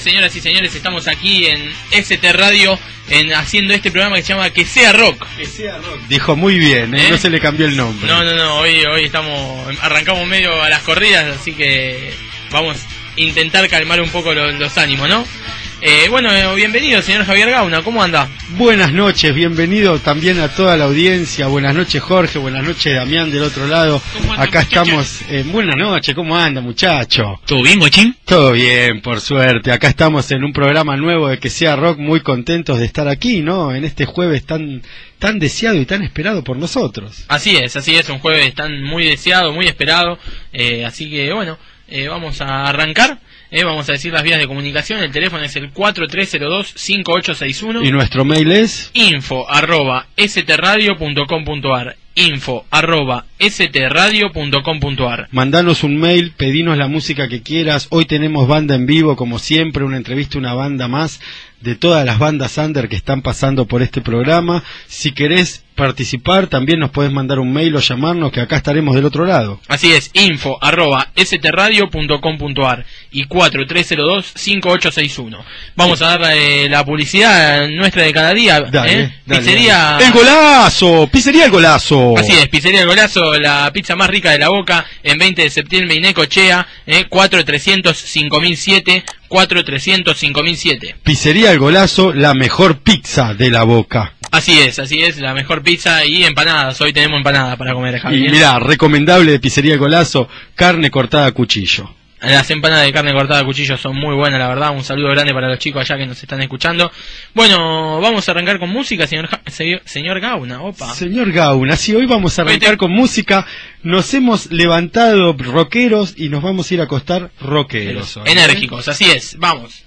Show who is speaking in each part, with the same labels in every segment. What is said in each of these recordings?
Speaker 1: Señoras y señores. Estamos aquí en ST Radio en, haciendo este programa que se llama Que sea rock.
Speaker 2: Que sea rock. Dijo muy bien, ¿eh? no se le cambió el nombre.
Speaker 1: No, no, no. Hoy, hoy estamos arrancamos medio a las corridas, así que vamos a intentar calmar un poco los ánimos, ¿no? Eh, bueno, eh, bienvenido, señor Javier Gauna, ¿cómo anda?
Speaker 2: Buenas noches, bienvenido también a toda la audiencia. Buenas noches, Jorge, buenas noches, Damián, del otro lado. Acá estamos. Eh, buenas noches, ¿cómo anda, muchacho?
Speaker 1: ¿Todo bien, guachín?
Speaker 2: Todo bien, por suerte. Acá estamos en un programa nuevo de Que sea Rock, muy contentos de estar aquí, ¿no? En este jueves tan tan deseado y tan esperado por nosotros.
Speaker 1: Así es, así es, un jueves tan muy deseado, muy esperado. así que, bueno, vamos a arrancar. Eh, vamos a decir las vías de comunicación. El teléfono es el 4302-5861.
Speaker 2: Y nuestro mail es
Speaker 1: info arroba strradio.com.ar info arroba
Speaker 2: Mandanos un mail, pedinos la música que quieras. Hoy tenemos banda en vivo, como siempre, una entrevista, una banda más de todas las bandas under que están pasando por este programa. Si querés participar, también nos puedes mandar un mail o llamarnos, que acá estaremos del otro lado.
Speaker 1: Así es, info arroba y 4302-5861. Vamos a dar eh, la publicidad nuestra de cada día.
Speaker 2: ¿eh? pizzería... ¡El golazo! ¡Pizzería El Golazo!
Speaker 1: Así es, Pizzería El Golazo, la pizza más rica de la boca, en 20 de septiembre, Inecochea, eh, 4300 5007 4300 5007.
Speaker 2: Pizzería El Golazo, la mejor pizza de la boca.
Speaker 1: Así es, así es, la mejor pizza y empanadas. Hoy tenemos empanadas para comer,
Speaker 2: Javier. Y mira, recomendable de Pizzería El Golazo, carne cortada a cuchillo.
Speaker 1: Las empanadas de carne cortada a cuchillo son muy buenas, la verdad. Un saludo grande para los chicos allá que nos están escuchando. Bueno, vamos a arrancar con música, señor, señor Gauna. Opa.
Speaker 2: Señor Gauna, sí, hoy vamos a arrancar con música. Nos hemos levantado rockeros y nos vamos a ir a acostar rockeros.
Speaker 1: Enérgicos, así es. Vamos.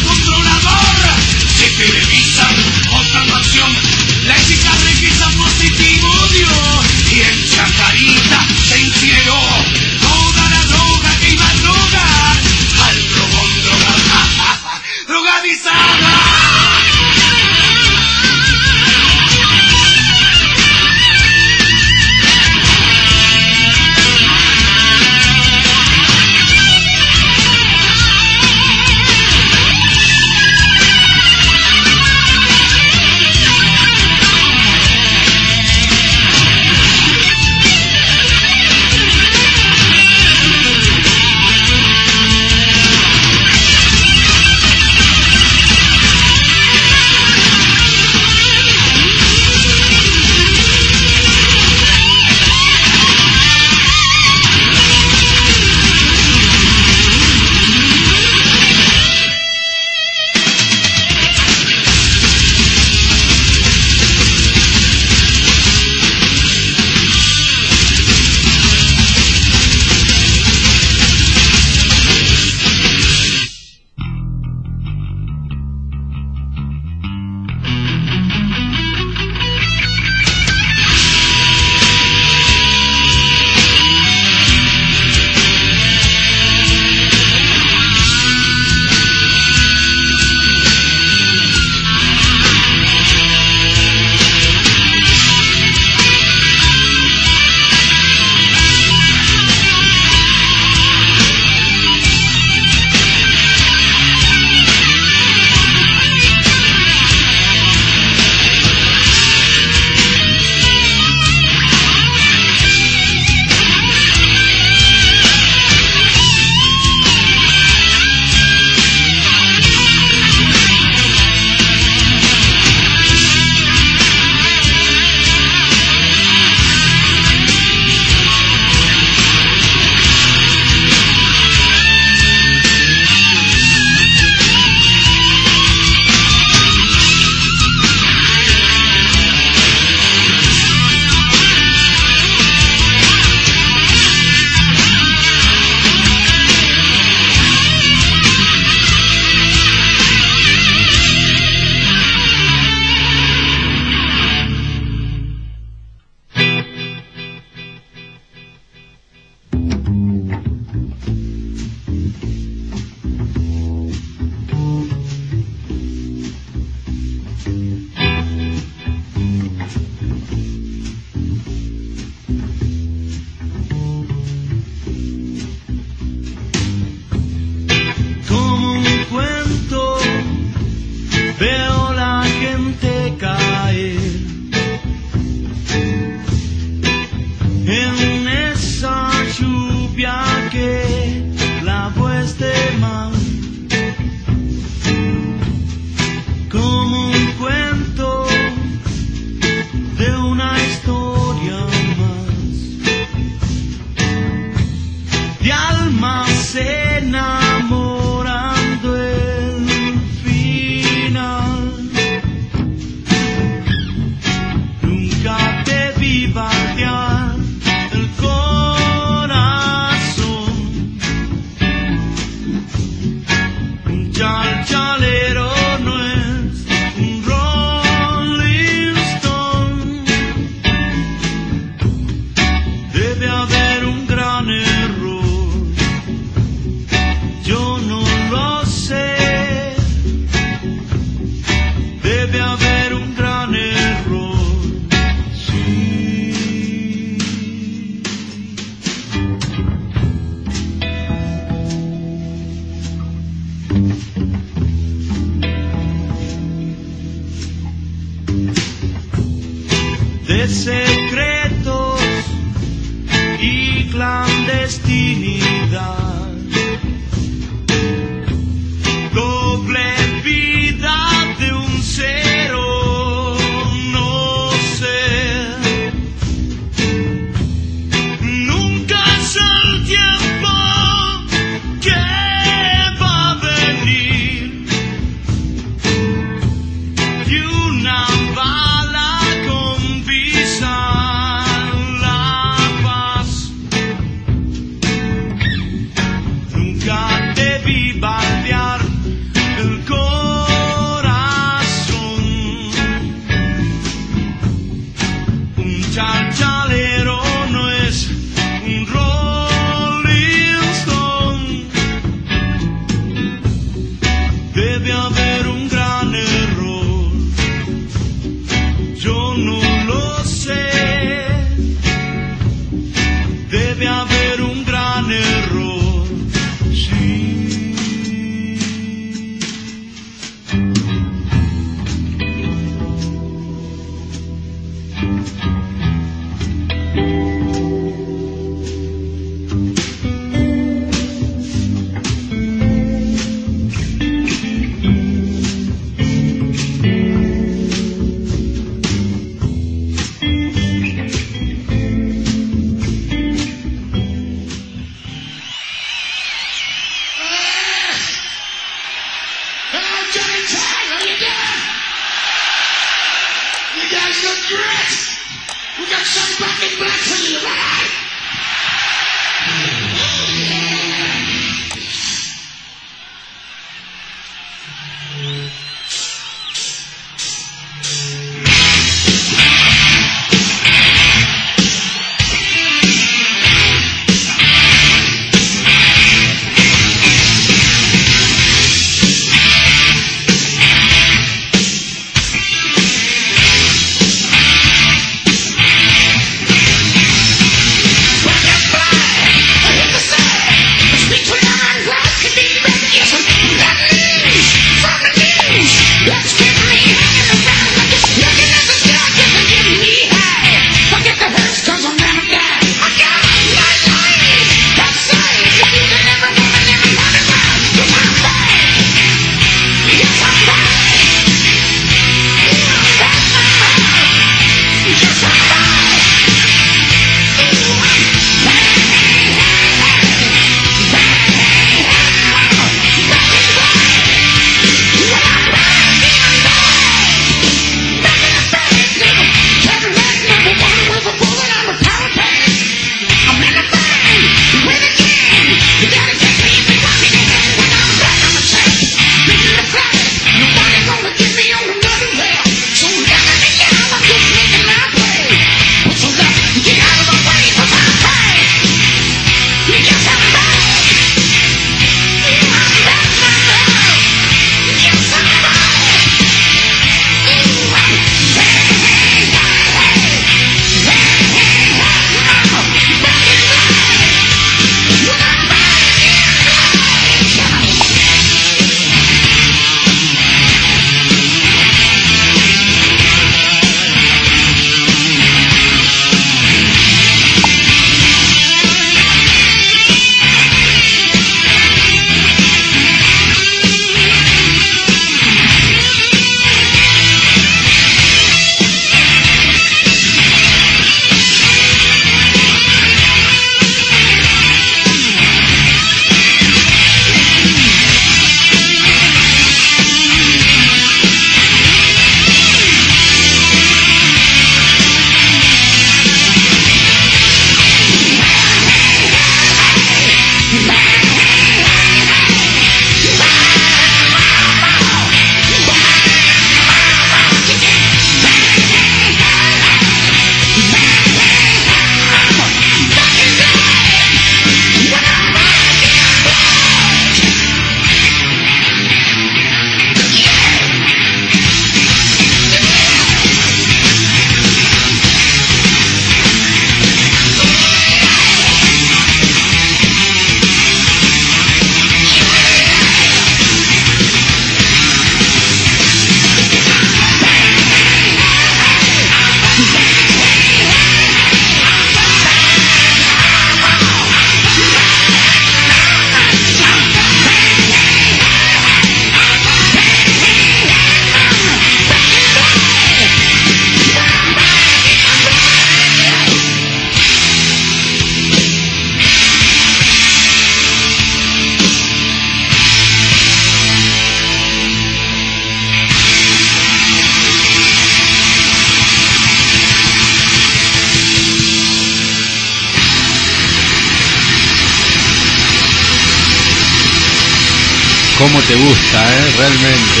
Speaker 2: Te gusta, eh? Realmente.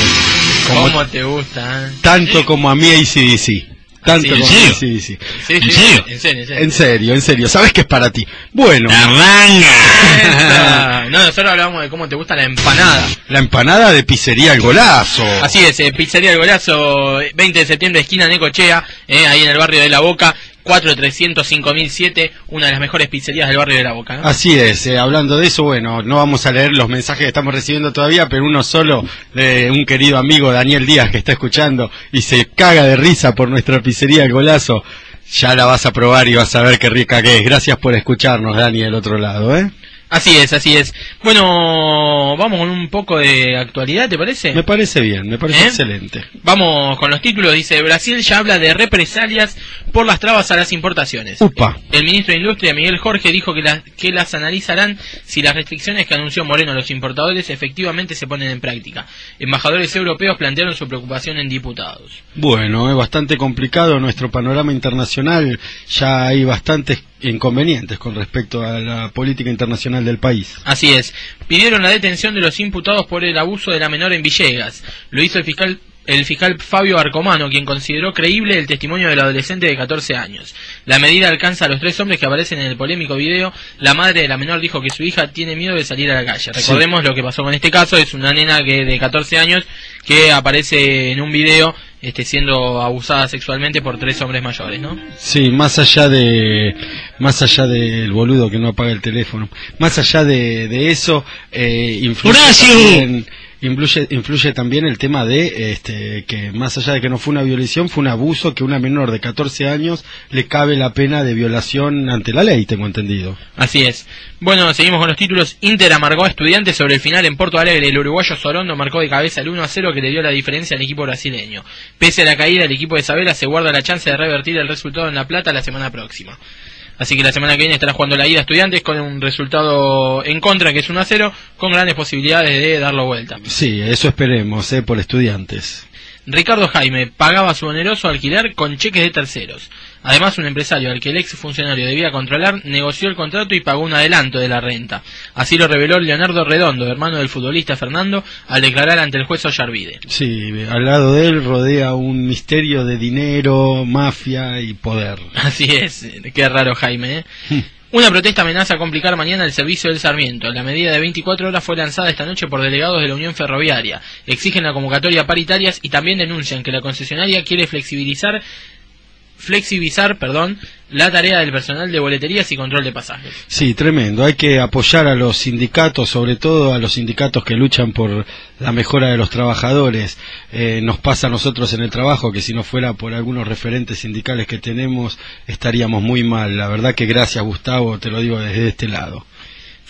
Speaker 1: Como ¿Cómo te gusta? Eh?
Speaker 2: Tanto como a mí ACDC. Tanto
Speaker 1: como
Speaker 2: sí,
Speaker 1: sí, sí.
Speaker 2: Sí, ¿En, serio? ¿En serio? En serio, en serio. ¿Sabes que es para ti? Bueno.
Speaker 1: ¡La manga! no, nosotros hablamos de cómo te gusta la empanada.
Speaker 2: La empanada de Pizzería El Golazo.
Speaker 1: Así es, eh, Pizzería El Golazo, 20 de septiembre, esquina Necochea, eh, ahí en el barrio de La Boca. 4300-5007, una de las mejores pizzerías del barrio de La Boca.
Speaker 2: Así es, eh, hablando de eso, bueno, no vamos a leer los mensajes que estamos recibiendo todavía, pero uno solo de un querido amigo, Daniel Díaz, que está escuchando y se caga de risa por nuestra pizzería El Golazo. Ya la vas a probar y vas a ver qué rica que es. Gracias por escucharnos, Dani, del otro lado, ¿eh?
Speaker 1: Así es, así es. Bueno, vamos con un poco de actualidad, ¿te parece?
Speaker 2: Me parece bien, me parece ¿Eh? excelente.
Speaker 1: Vamos con los títulos. Dice, Brasil ya habla de represalias por las trabas a las importaciones.
Speaker 2: Upa.
Speaker 1: El ministro de Industria, Miguel Jorge, dijo que, que las analizarán si las restricciones que anunció Moreno a los importadores efectivamente se ponen en práctica. Embajadores europeos plantearon su preocupación en diputados.
Speaker 2: Bueno, es bastante complicado nuestro panorama internacional. Ya hay bastantes inconvenientes con respecto a la política internacional del país.
Speaker 1: Así es. Pidieron la detención de los imputados por el abuso de la menor en Villegas. Lo hizo el fiscal el fiscal Fabio Arcomano, quien consideró creíble el testimonio del adolescente de 14 años. La medida alcanza a los tres hombres que aparecen en el polémico video. La madre de la menor dijo que su hija tiene miedo de salir a la calle. Recordemos lo que pasó con este caso, es una nena que de 14 años que aparece en un video este, siendo abusada sexualmente por tres hombres mayores, ¿no?
Speaker 2: Sí, más allá de más allá del boludo que no apaga el teléfono, más allá de, de eso, eh, influye influye, influye también el tema de este, que más allá de que no fue una violación, fue un abuso que una menor de 14 años le cabe la pena de violación ante la ley, tengo entendido.
Speaker 1: Así es. Bueno, seguimos con los títulos. Inter amargó a estudiantes sobre el final en Porto Alegre. El uruguayo Sorondo marcó de cabeza el 1 a 0 que le dio la diferencia al equipo brasileño. Pese a la caída, el equipo de Isabela se guarda la chance de revertir el resultado en La Plata la semana próxima. Así que la semana que viene estará jugando la ida estudiantes con un resultado en contra que es 1 a 0, con grandes posibilidades de darlo vuelta.
Speaker 2: Sí, eso esperemos, eh, por estudiantes.
Speaker 1: Ricardo Jaime pagaba su oneroso alquiler con cheques de terceros. Además, un empresario al que el ex funcionario debía controlar negoció el contrato y pagó un adelanto de la renta. Así lo reveló Leonardo Redondo, hermano del futbolista Fernando, al declarar ante el juez Ollarvide.
Speaker 2: Sí, al lado de él rodea un misterio de dinero, mafia y poder.
Speaker 1: Así es, qué raro Jaime, ¿eh? Una protesta amenaza complicar mañana el servicio del Sarmiento. La medida de 24 horas fue lanzada esta noche por delegados de la Unión Ferroviaria. Exigen la convocatoria paritarias y también denuncian que la concesionaria quiere flexibilizar flexibilizar, perdón, la tarea del personal de boleterías y control de pasajes.
Speaker 2: Sí, tremendo. Hay que apoyar a los sindicatos, sobre todo a los sindicatos que luchan por la mejora de los trabajadores. Eh, nos pasa a nosotros en el trabajo que si no fuera por algunos referentes sindicales que tenemos estaríamos muy mal. La verdad que gracias Gustavo, te lo digo desde este lado.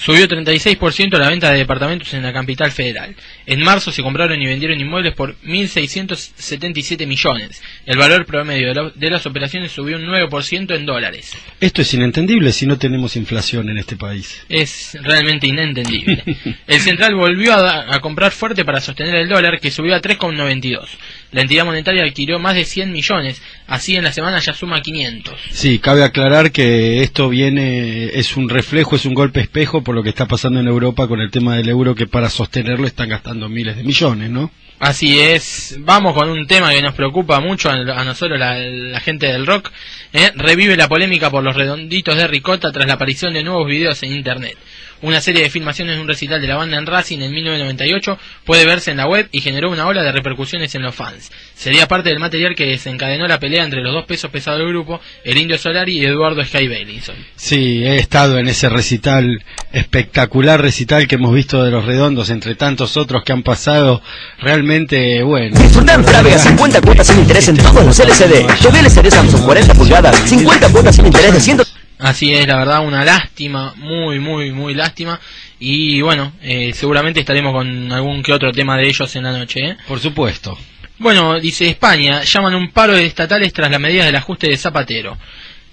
Speaker 1: Subió 36% la venta de departamentos en la capital federal. En marzo se compraron y vendieron inmuebles por 1.677 millones. El valor promedio de, las operaciones subió un 9% en dólares.
Speaker 2: Esto es inentendible si no tenemos inflación en este país.
Speaker 1: Es realmente inentendible. el central volvió a, a comprar fuerte para sostener el dólar, que subió a 3,92. La entidad monetaria adquirió más de 100 millones, así en la semana ya suma 500.
Speaker 2: Sí, cabe aclarar que esto viene, es un reflejo, es un golpe espejo por lo que está pasando en Europa con el tema del euro, que para sostenerlo están gastando miles de millones, ¿no?
Speaker 1: Así es, vamos con un tema que nos preocupa mucho a, nosotros, la, gente del rock. ¿eh? Revive la polémica por los redonditos de Ricota tras la aparición de nuevos videos en Internet. Una serie de filmaciones de un recital de la banda en Racing en 1998 puede verse en la web y generó una ola de repercusiones en los fans. Sería parte del material que desencadenó la pelea entre los dos pesos pesados del grupo, el Indio Solari y Eduardo Sky Bailinson.
Speaker 2: Sí, he estado en ese recital, espectacular recital que hemos visto de los redondos, entre tantos otros que han pasado, realmente bueno.
Speaker 3: Disfrutar en 50 cuotas sin interés en todos los LCD. TV LCD Samsung 40 pulgadas, 50 cuotas sin interés de 100...
Speaker 1: Así es, la verdad, una lástima, muy, muy, muy lástima. Y bueno, eh, seguramente estaremos con algún que otro tema de ellos en la noche. ¿eh?
Speaker 2: Por supuesto.
Speaker 1: Bueno, dice España, llaman un paro de estatales tras las medidas del ajuste de Zapatero.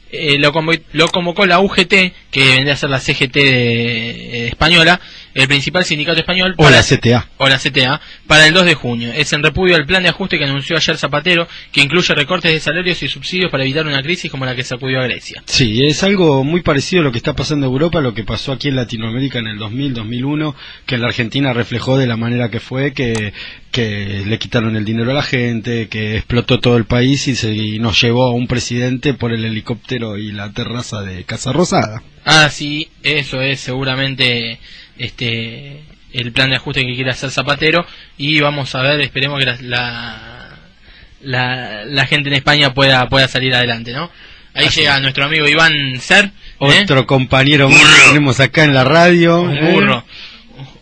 Speaker 1: Eh, lo, convocó la UGT, que vendría a ser la CGT de, española, el principal sindicato español,
Speaker 2: O la CTA.
Speaker 1: o la CTA, para el 2 de junio. Es en repudio al plan de ajuste que anunció ayer Zapatero, que incluye recortes de salarios y subsidios para evitar una crisis como la que sacudió a Grecia.
Speaker 2: Sí, es algo muy parecido a lo que está pasando en Europa, lo que pasó aquí en Latinoamérica en el 2000-2001, que en la Argentina reflejó de la manera que fue, que, que le quitaron el dinero a la gente, que explotó todo el país y, se, y nos llevó a un presidente por el helicóptero y la terraza de Casa Rosada.
Speaker 1: Ah, sí, eso es seguramente este el plan de ajuste que quiere hacer Zapatero y vamos a ver, esperemos que la, la, la, la gente en España pueda pueda salir adelante, ¿no? Ahí llega nuestro amigo Iván Ser, ¿eh?
Speaker 2: Otro compañero que tenemos acá en la radio.
Speaker 1: un
Speaker 2: ¿eh?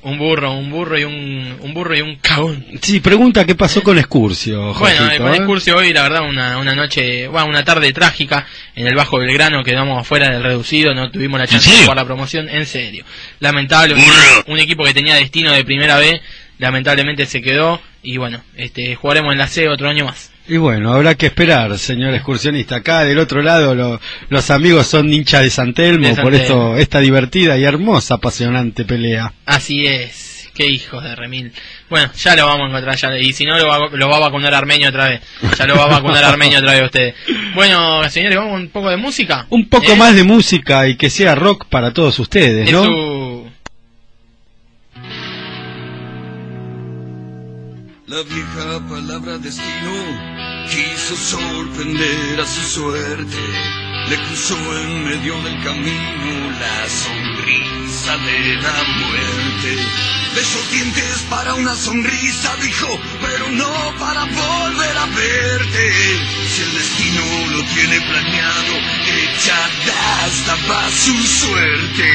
Speaker 1: Un burro, un burro y un, un burro y un cagón.
Speaker 2: Sí, pregunta qué pasó con Excursio.
Speaker 1: Bueno, eh, con
Speaker 2: ¿eh?
Speaker 1: Excursio hoy, la verdad, una, una noche, bueno, una tarde trágica en el Bajo Belgrano, quedamos afuera del reducido, no tuvimos la chance de jugar la promoción, en serio. Lamentable, un, un equipo que tenía destino de primera B, lamentablemente se quedó, y bueno, este jugaremos en la C otro año más.
Speaker 2: Y bueno, habrá que esperar, señor excursionista. Acá del otro lado lo- los amigos son hinchas de San Telmo,
Speaker 1: De San
Speaker 2: por esto esta divertida y hermosa, apasionante pelea.
Speaker 1: Así es, qué hijos de remil. Bueno, ya lo vamos a encontrar, ya, y si no, lo va, lo va a vacunar Armenio otra vez. Ya lo va a vacunar Armenio otra vez a ustedes. Bueno, señores, vamos un poco de música.
Speaker 2: Un poco
Speaker 1: ¿Eh?
Speaker 2: más de música y que sea rock para todos ustedes,
Speaker 1: Es
Speaker 2: ¿no?
Speaker 1: su-
Speaker 4: La vieja palabra destino quiso sorprender a su suerte. Le cruzó en medio del camino la sonrisa de la muerte. Besó dientes para una sonrisa, dijo, pero no para volver a verte. Si el destino lo tiene planeado, echada estaba su suerte.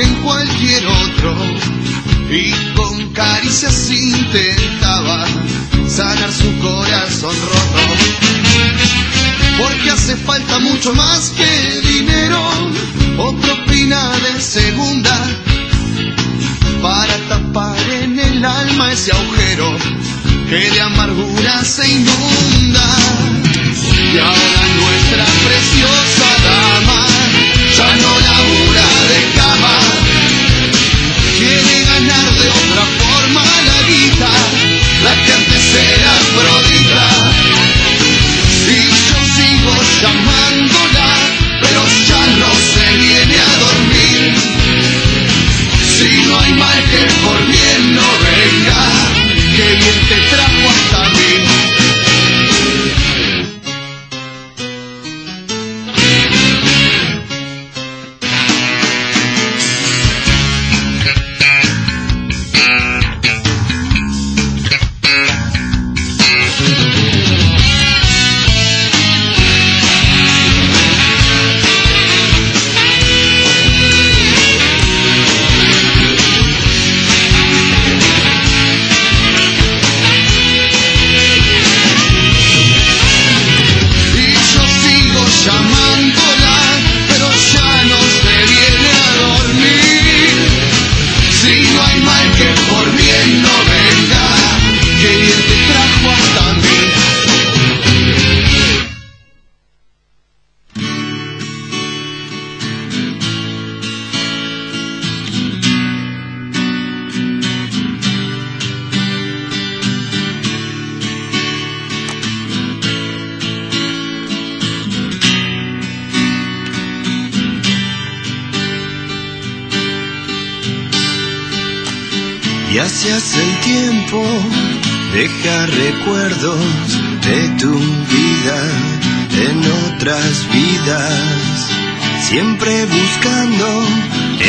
Speaker 4: en
Speaker 5: cualquier otro y con caricias intentaba sanar su corazón roto. Porque hace falta mucho más que dinero o propina de segunda para tapar en el alma ese agujero que de amargura se inunda. Y ahora nuestra preciosa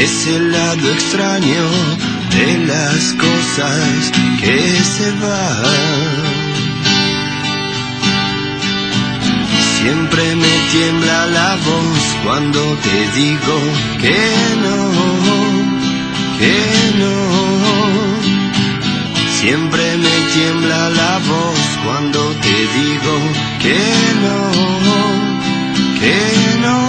Speaker 6: es el lado extraño de las cosas que se van. Siempre me tiembla la voz cuando te digo que no, que no. Siempre me tiembla la voz cuando te digo que no, que no.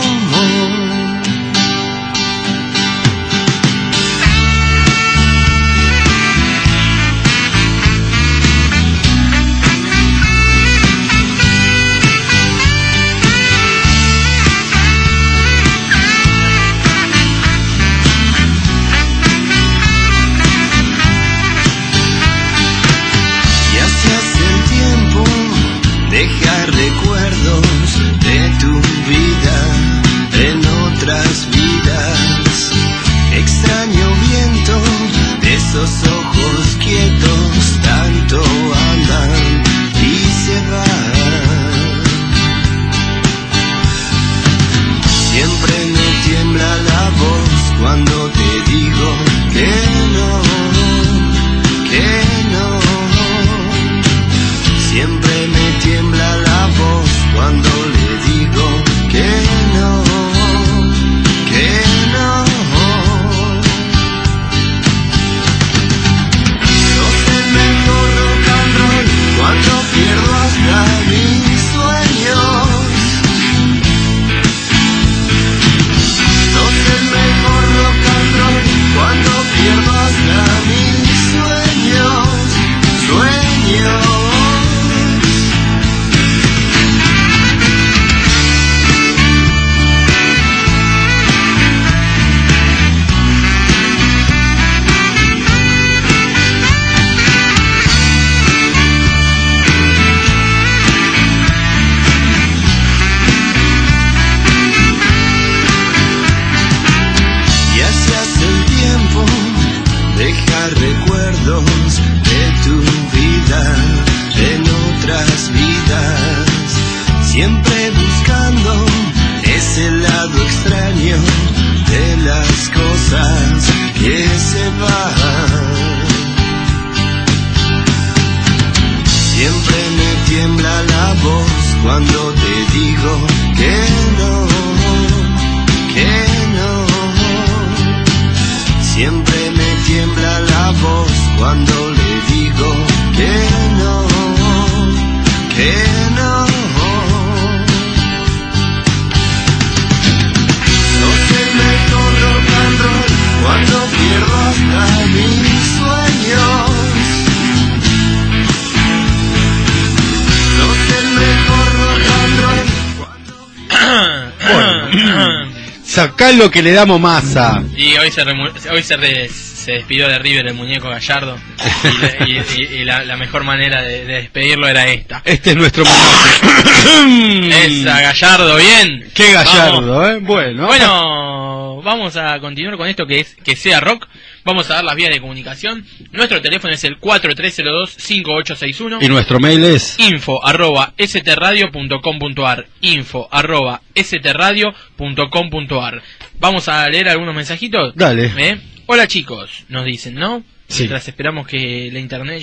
Speaker 2: Lo que le damos masa.
Speaker 1: Y hoy se, remu- hoy se, re- se despidió de River el muñeco Gallardo. Y, la- y- y- y la, la mejor manera de, de despedirlo era esta.
Speaker 2: Este es nuestro homenaje.
Speaker 1: Esa, Gallardo, bien.
Speaker 2: Qué
Speaker 1: Vamos.
Speaker 2: gallardo, ¿eh? Bueno.
Speaker 1: Bueno, vamos a continuar con esto que es que sea rock. Vamos a dar las vías de comunicación. Nuestro teléfono es el 4302-5861.
Speaker 2: Y nuestro mail es
Speaker 1: info arroba stradio.com.ar info arroba stradio.com.ar Vamos a leer algunos mensajitos.
Speaker 2: Dale.
Speaker 1: ¿Eh? Hola chicos, nos dicen, ¿no?
Speaker 2: Sí.
Speaker 1: Mientras esperamos que la internet...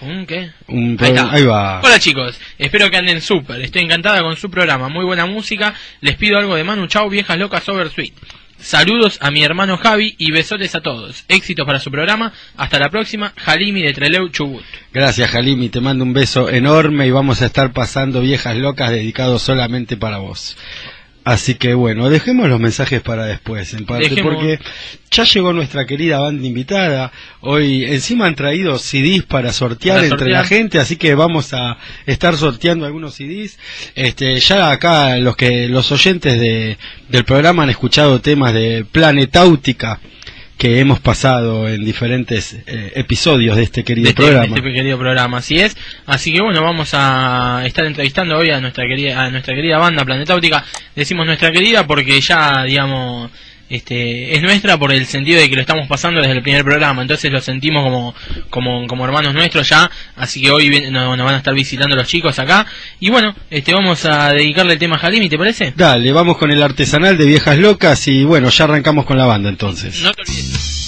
Speaker 1: ¿Un qué?
Speaker 2: un
Speaker 1: Ahí, está.
Speaker 2: ahí va.
Speaker 1: Hola chicos, espero que anden súper. Estoy encantada con su programa, muy buena música. Les pido algo de Manu Chao, viejas locas over sweet. Saludos a mi hermano Javi y besotes a todos. Éxitos para su programa. Hasta la próxima. Jalimi de Treleu Chubut.
Speaker 2: Gracias, Jalimi. Te mando un beso enorme y vamos a estar pasando viejas locas dedicados solamente para vos. Así que bueno, dejemos los mensajes para después, en parte,
Speaker 1: Dejemos-
Speaker 2: porque ya llegó nuestra querida banda invitada. Hoy encima han traído CDs para sortear
Speaker 1: Para
Speaker 2: entre
Speaker 1: sortear.
Speaker 2: la gente, así que vamos a estar sorteando algunos CDs. Este, ya acá los que los oyentes de, del programa han escuchado temas de Planetáutica que hemos pasado en diferentes eh, episodios de este querido
Speaker 1: de este,
Speaker 2: programa.
Speaker 1: de este querido programa, así es. Así que bueno, vamos a estar entrevistando hoy a nuestra querida, a nuestra querida banda Planetáutica. Decimos nuestra querida porque ya, digamos, este, es nuestra por el sentido de que lo estamos pasando desde el primer programa, entonces lo sentimos como, como, como hermanos nuestros ya, así que hoy nos, nos van a estar visitando los chicos acá. Y bueno, este, vamos a dedicarle el tema a Jalimi, ¿te parece?
Speaker 2: Dale, vamos con el artesanal de viejas locas y bueno, ya arrancamos con la banda entonces.
Speaker 1: No te olvides.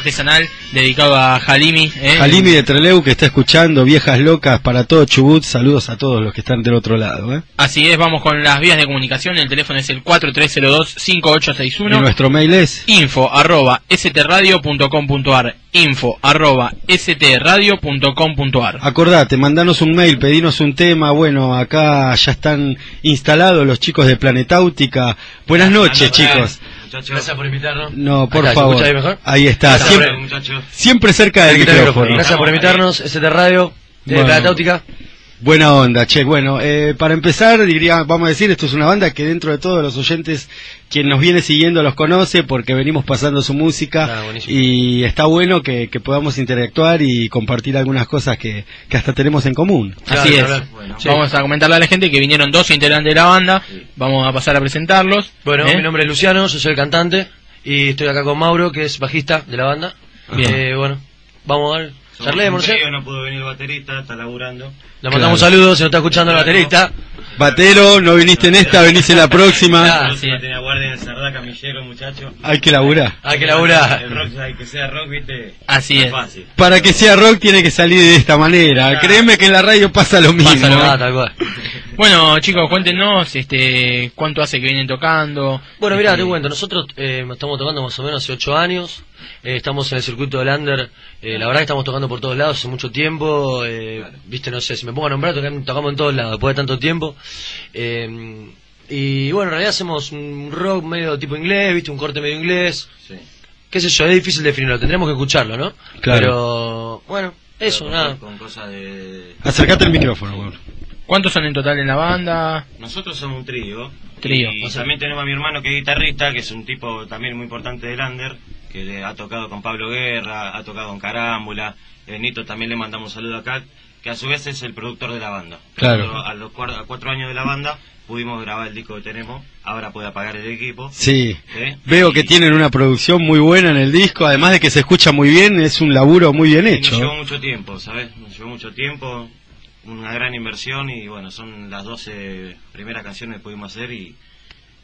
Speaker 1: Artesanal dedicado a Halimi. ¿eh?
Speaker 2: Jalimi de Treleu que está escuchando, viejas locas para todo Chubut, saludos a todos los que están del otro lado. ¿eh?
Speaker 1: Así es, vamos con las vías de comunicación. El teléfono es el 4302-5861.
Speaker 2: Y nuestro mail es
Speaker 1: info arroba stradio.com.ar info arroba stradio.com.ar
Speaker 2: Acordate, mandanos un mail, pedinos un tema. Bueno, acá ya están instalados los chicos de Planetáutica. Buenas noches, chicos.
Speaker 7: Gracias por invitarnos.
Speaker 2: No, por
Speaker 7: Acá, ¿se
Speaker 2: favor.
Speaker 7: ahí mejor?
Speaker 2: Ahí está.
Speaker 7: Gracias,
Speaker 2: Siempre,
Speaker 7: muchachos.
Speaker 2: siempre cerca del micrófono.
Speaker 7: Gracias por invitarnos. ST Radio, de
Speaker 2: Bueno.
Speaker 7: Planetáutica.
Speaker 2: Buena onda, che. Bueno, eh, para empezar, diría, vamos a decir, esto es una banda que dentro de todos los oyentes, quien nos viene siguiendo los conoce porque venimos pasando su música
Speaker 7: Ah,
Speaker 2: y está bueno que, que podamos interactuar y compartir algunas cosas que, que hasta tenemos en común.
Speaker 7: Claro,
Speaker 1: Así es.
Speaker 7: Sí.
Speaker 1: Vamos a comentarle a la gente que vinieron dos integrantes de la banda. Vamos a pasar a presentarlos.
Speaker 7: Bueno,
Speaker 1: ¿eh?
Speaker 7: mi nombre es Luciano, yo soy el cantante y estoy acá con Mauro, que es bajista de la banda.
Speaker 1: Bien.
Speaker 7: Eh, bueno, vamos a ver. Charlemos, ¿no
Speaker 8: pudo venir el baterista, está laburando.
Speaker 7: Le mandamos saludos, se nos está escuchando el baterista.
Speaker 2: Batero, no viniste en esta, venís en la próxima.
Speaker 7: Ah,
Speaker 8: La
Speaker 1: sí.
Speaker 8: tenía guardia en el Cerdá, camillero, muchacho.
Speaker 2: Hay que laburar.
Speaker 7: Hay que laburar.
Speaker 8: El rock, hay que sea rock, viste.
Speaker 1: Así es.
Speaker 8: fácil.
Speaker 2: Para que sea rock tiene que salir de esta manera.
Speaker 8: Claro.
Speaker 2: Créeme que en la radio pasa lo mismo.
Speaker 1: Pasa lo
Speaker 2: ¿eh?
Speaker 7: Ah, tal cual.
Speaker 1: Bueno, chicos, cuéntenos este, cuánto hace que vienen tocando.
Speaker 7: Bueno, mira,
Speaker 1: Este,
Speaker 7: te cuento, nosotros eh, estamos tocando más o menos hace ocho años, eh, estamos en el circuito de Lander, eh, la verdad que estamos tocando por todos lados hace mucho tiempo, eh, viste, no sé, si me pongo a nombrar, tocamos en todos lados después de tanto tiempo, eh, y bueno, en realidad hacemos un rock medio tipo inglés, viste, un corte medio inglés,
Speaker 8: Sí.
Speaker 7: qué sé yo, es difícil definirlo, tendremos que escucharlo, ¿no?
Speaker 2: Claro.
Speaker 7: Pero, bueno, eso,
Speaker 8: Pero
Speaker 7: nada.
Speaker 8: Con cosas de.
Speaker 2: Acércate al micrófono, bueno.
Speaker 1: ¿Cuántos son en total en la banda?
Speaker 8: Nosotros somos un trío.
Speaker 1: Trío.
Speaker 8: Y también tenemos a mi hermano que es guitarrista, que es un tipo también muy importante de Lander, que le ha tocado con Pablo Guerra, ha tocado con Carámbula. Benito también le mandamos saludo acá, que a su vez es el productor de la banda.
Speaker 2: Claro.
Speaker 8: Nosotros, A los cuar- a cuatro años de la banda pudimos grabar el disco que tenemos, ahora puede apagar el equipo.
Speaker 2: Sí.
Speaker 8: ¿sí?
Speaker 2: Veo que
Speaker 8: Y-
Speaker 2: tienen una producción muy buena en el disco, además de que se escucha muy bien, es un laburo muy bien hecho.
Speaker 8: Nos llevó mucho tiempo, ¿sabes? Nos llevó mucho tiempo, una gran inversión y bueno, son las 12 primeras canciones que pudimos hacer y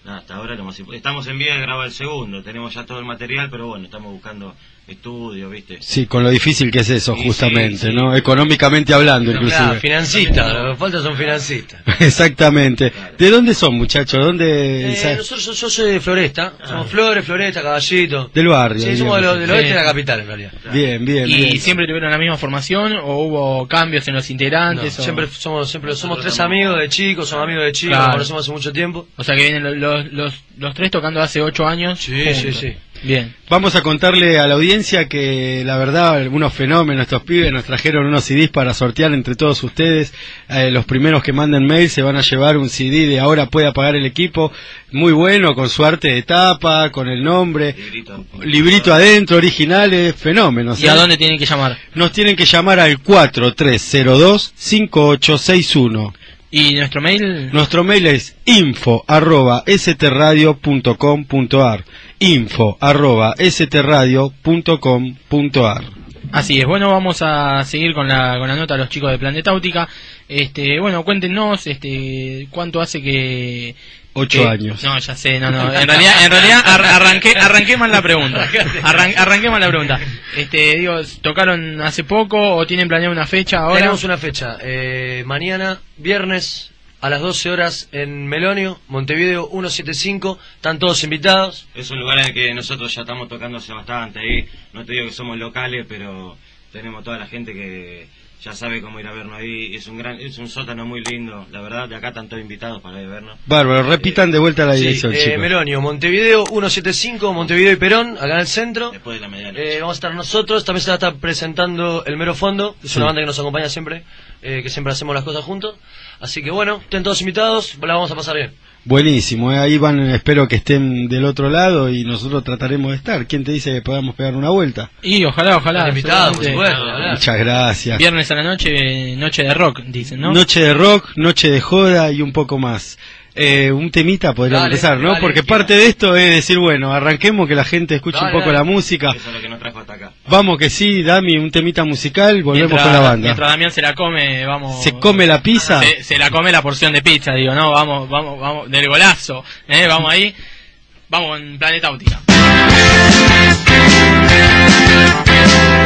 Speaker 8: nada, hasta ahora lo más Estamos en vía de grabar el segundo, tenemos ya todo el material, pero bueno, estamos buscando estudio, ¿viste?
Speaker 2: Sí, con lo difícil que es eso,
Speaker 8: Sí,
Speaker 2: justamente,
Speaker 8: sí, sí.
Speaker 2: ¿no? Económicamente hablando,
Speaker 7: Claro,
Speaker 2: inclusive.
Speaker 7: financistas, lo que falta son financistas.
Speaker 2: Exactamente. ¿De dónde son, muchachos? ¿Dónde?
Speaker 7: Eh, nosotros, yo, yo soy de Floresta, somos Flores, Floresta, Caballito.
Speaker 2: Del barrio.
Speaker 7: Sí, somos de del oeste
Speaker 1: Sí.
Speaker 7: de la capital en realidad.
Speaker 2: Bien, bien,
Speaker 1: ¿Y
Speaker 2: bien.
Speaker 1: siempre tuvieron la misma formación o hubo cambios en los
Speaker 7: No,
Speaker 1: integrantes? o-
Speaker 7: siempre somos siempre somos tres amigos de chicos, somos amigos de chicos,
Speaker 1: Claro.
Speaker 7: nos conocemos hace mucho tiempo.
Speaker 1: O sea que vienen los, los, los, los tres tocando hace ocho años.
Speaker 7: Sí,
Speaker 1: juntos.
Speaker 7: sí, sí.
Speaker 1: Bien.
Speaker 2: Vamos a contarle a la audiencia que la verdad, unos fenómenos, estos pibes nos trajeron unos CDs para sortear entre todos ustedes. Eh, los primeros que manden mail se van a llevar un CD de Ahora puede apagar el equipo, muy bueno, con su arte de tapa, con el nombre,
Speaker 8: Librito.
Speaker 2: librito adentro, originales, fenómenos.
Speaker 1: ¿Y a
Speaker 2: ¿eh?
Speaker 1: dónde tienen que llamar?
Speaker 2: Nos tienen que llamar al 4302-5861.
Speaker 1: ¿Y nuestro mail?
Speaker 2: Nuestro mail es info arroba stradio.com.ar info arroba stradio.com.ar
Speaker 1: Así es, bueno, vamos a seguir con la, con la nota a los chicos de Planetáutica. Este, bueno, cuéntenos, este, cuánto hace que...
Speaker 2: Ocho
Speaker 1: que-
Speaker 2: años.
Speaker 1: No, ya sé, no, no. En realidad, en realidad ar- arranqué, arranqué mal la pregunta. Arran- arranqué mal la pregunta. Este, digo, ¿tocaron hace poco o tienen planeado una fecha ahora?
Speaker 7: Tenemos una fecha, eh, mañana, viernes, a las 12 horas en Melonio, Montevideo 175, están todos invitados.
Speaker 8: Es un lugar en el que nosotros ya estamos tocando hace bastante ahí. No te digo que somos locales, pero tenemos toda la gente que ya sabe cómo ir a vernos ahí. Es un gran, es un sótano muy lindo, la verdad. De acá están todos invitados para ir a vernos.
Speaker 2: Bárbaro, repitan de vuelta la
Speaker 7: Sí,
Speaker 2: dirección,
Speaker 7: eh,
Speaker 2: chicos.
Speaker 7: Melonio, Montevideo 175, Montevideo y Perón, acá en el centro.
Speaker 8: Después de la medianoche.
Speaker 7: Eh, vamos a estar nosotros, también se va a estar presentando el Mero Fondo, es
Speaker 2: Sí.
Speaker 7: una banda que nos acompaña siempre, eh, que siempre hacemos las cosas juntos. Así que bueno, estén todos invitados, la vamos a pasar bien.
Speaker 2: Buenísimo, eh, ahí van, espero que estén del otro lado y nosotros trataremos de estar. ¿Quién te dice que podamos pegar una vuelta?
Speaker 1: Y ojalá, ojalá.
Speaker 7: Están invitados, por supuesto.
Speaker 2: Muchas gracias.
Speaker 1: Viernes a la noche, noche de rock, dicen, ¿no?
Speaker 2: Noche de rock, noche de joda y un poco más. Eh, un temita
Speaker 7: Dale,
Speaker 2: empezar, ¿no?
Speaker 7: dale,
Speaker 2: Porque parte de esto es decir, bueno, arranquemos que la gente escuche
Speaker 7: Dale,
Speaker 2: un poco
Speaker 7: dale.
Speaker 2: la música.
Speaker 8: Eso es lo que nos trajo hasta acá.
Speaker 2: Vamos que sí, Dami, un temita musical, volvemos
Speaker 1: mientras,
Speaker 2: con la banda.
Speaker 1: Mientras Damián se la come, vamos...
Speaker 2: ¿Se come la pizza?
Speaker 1: Se, se la come la porción de pizza, digo, no, vamos, vamos, vamos, del golazo, ¿eh? Vamos ahí, vamos en Planetáutica.
Speaker 9: Thank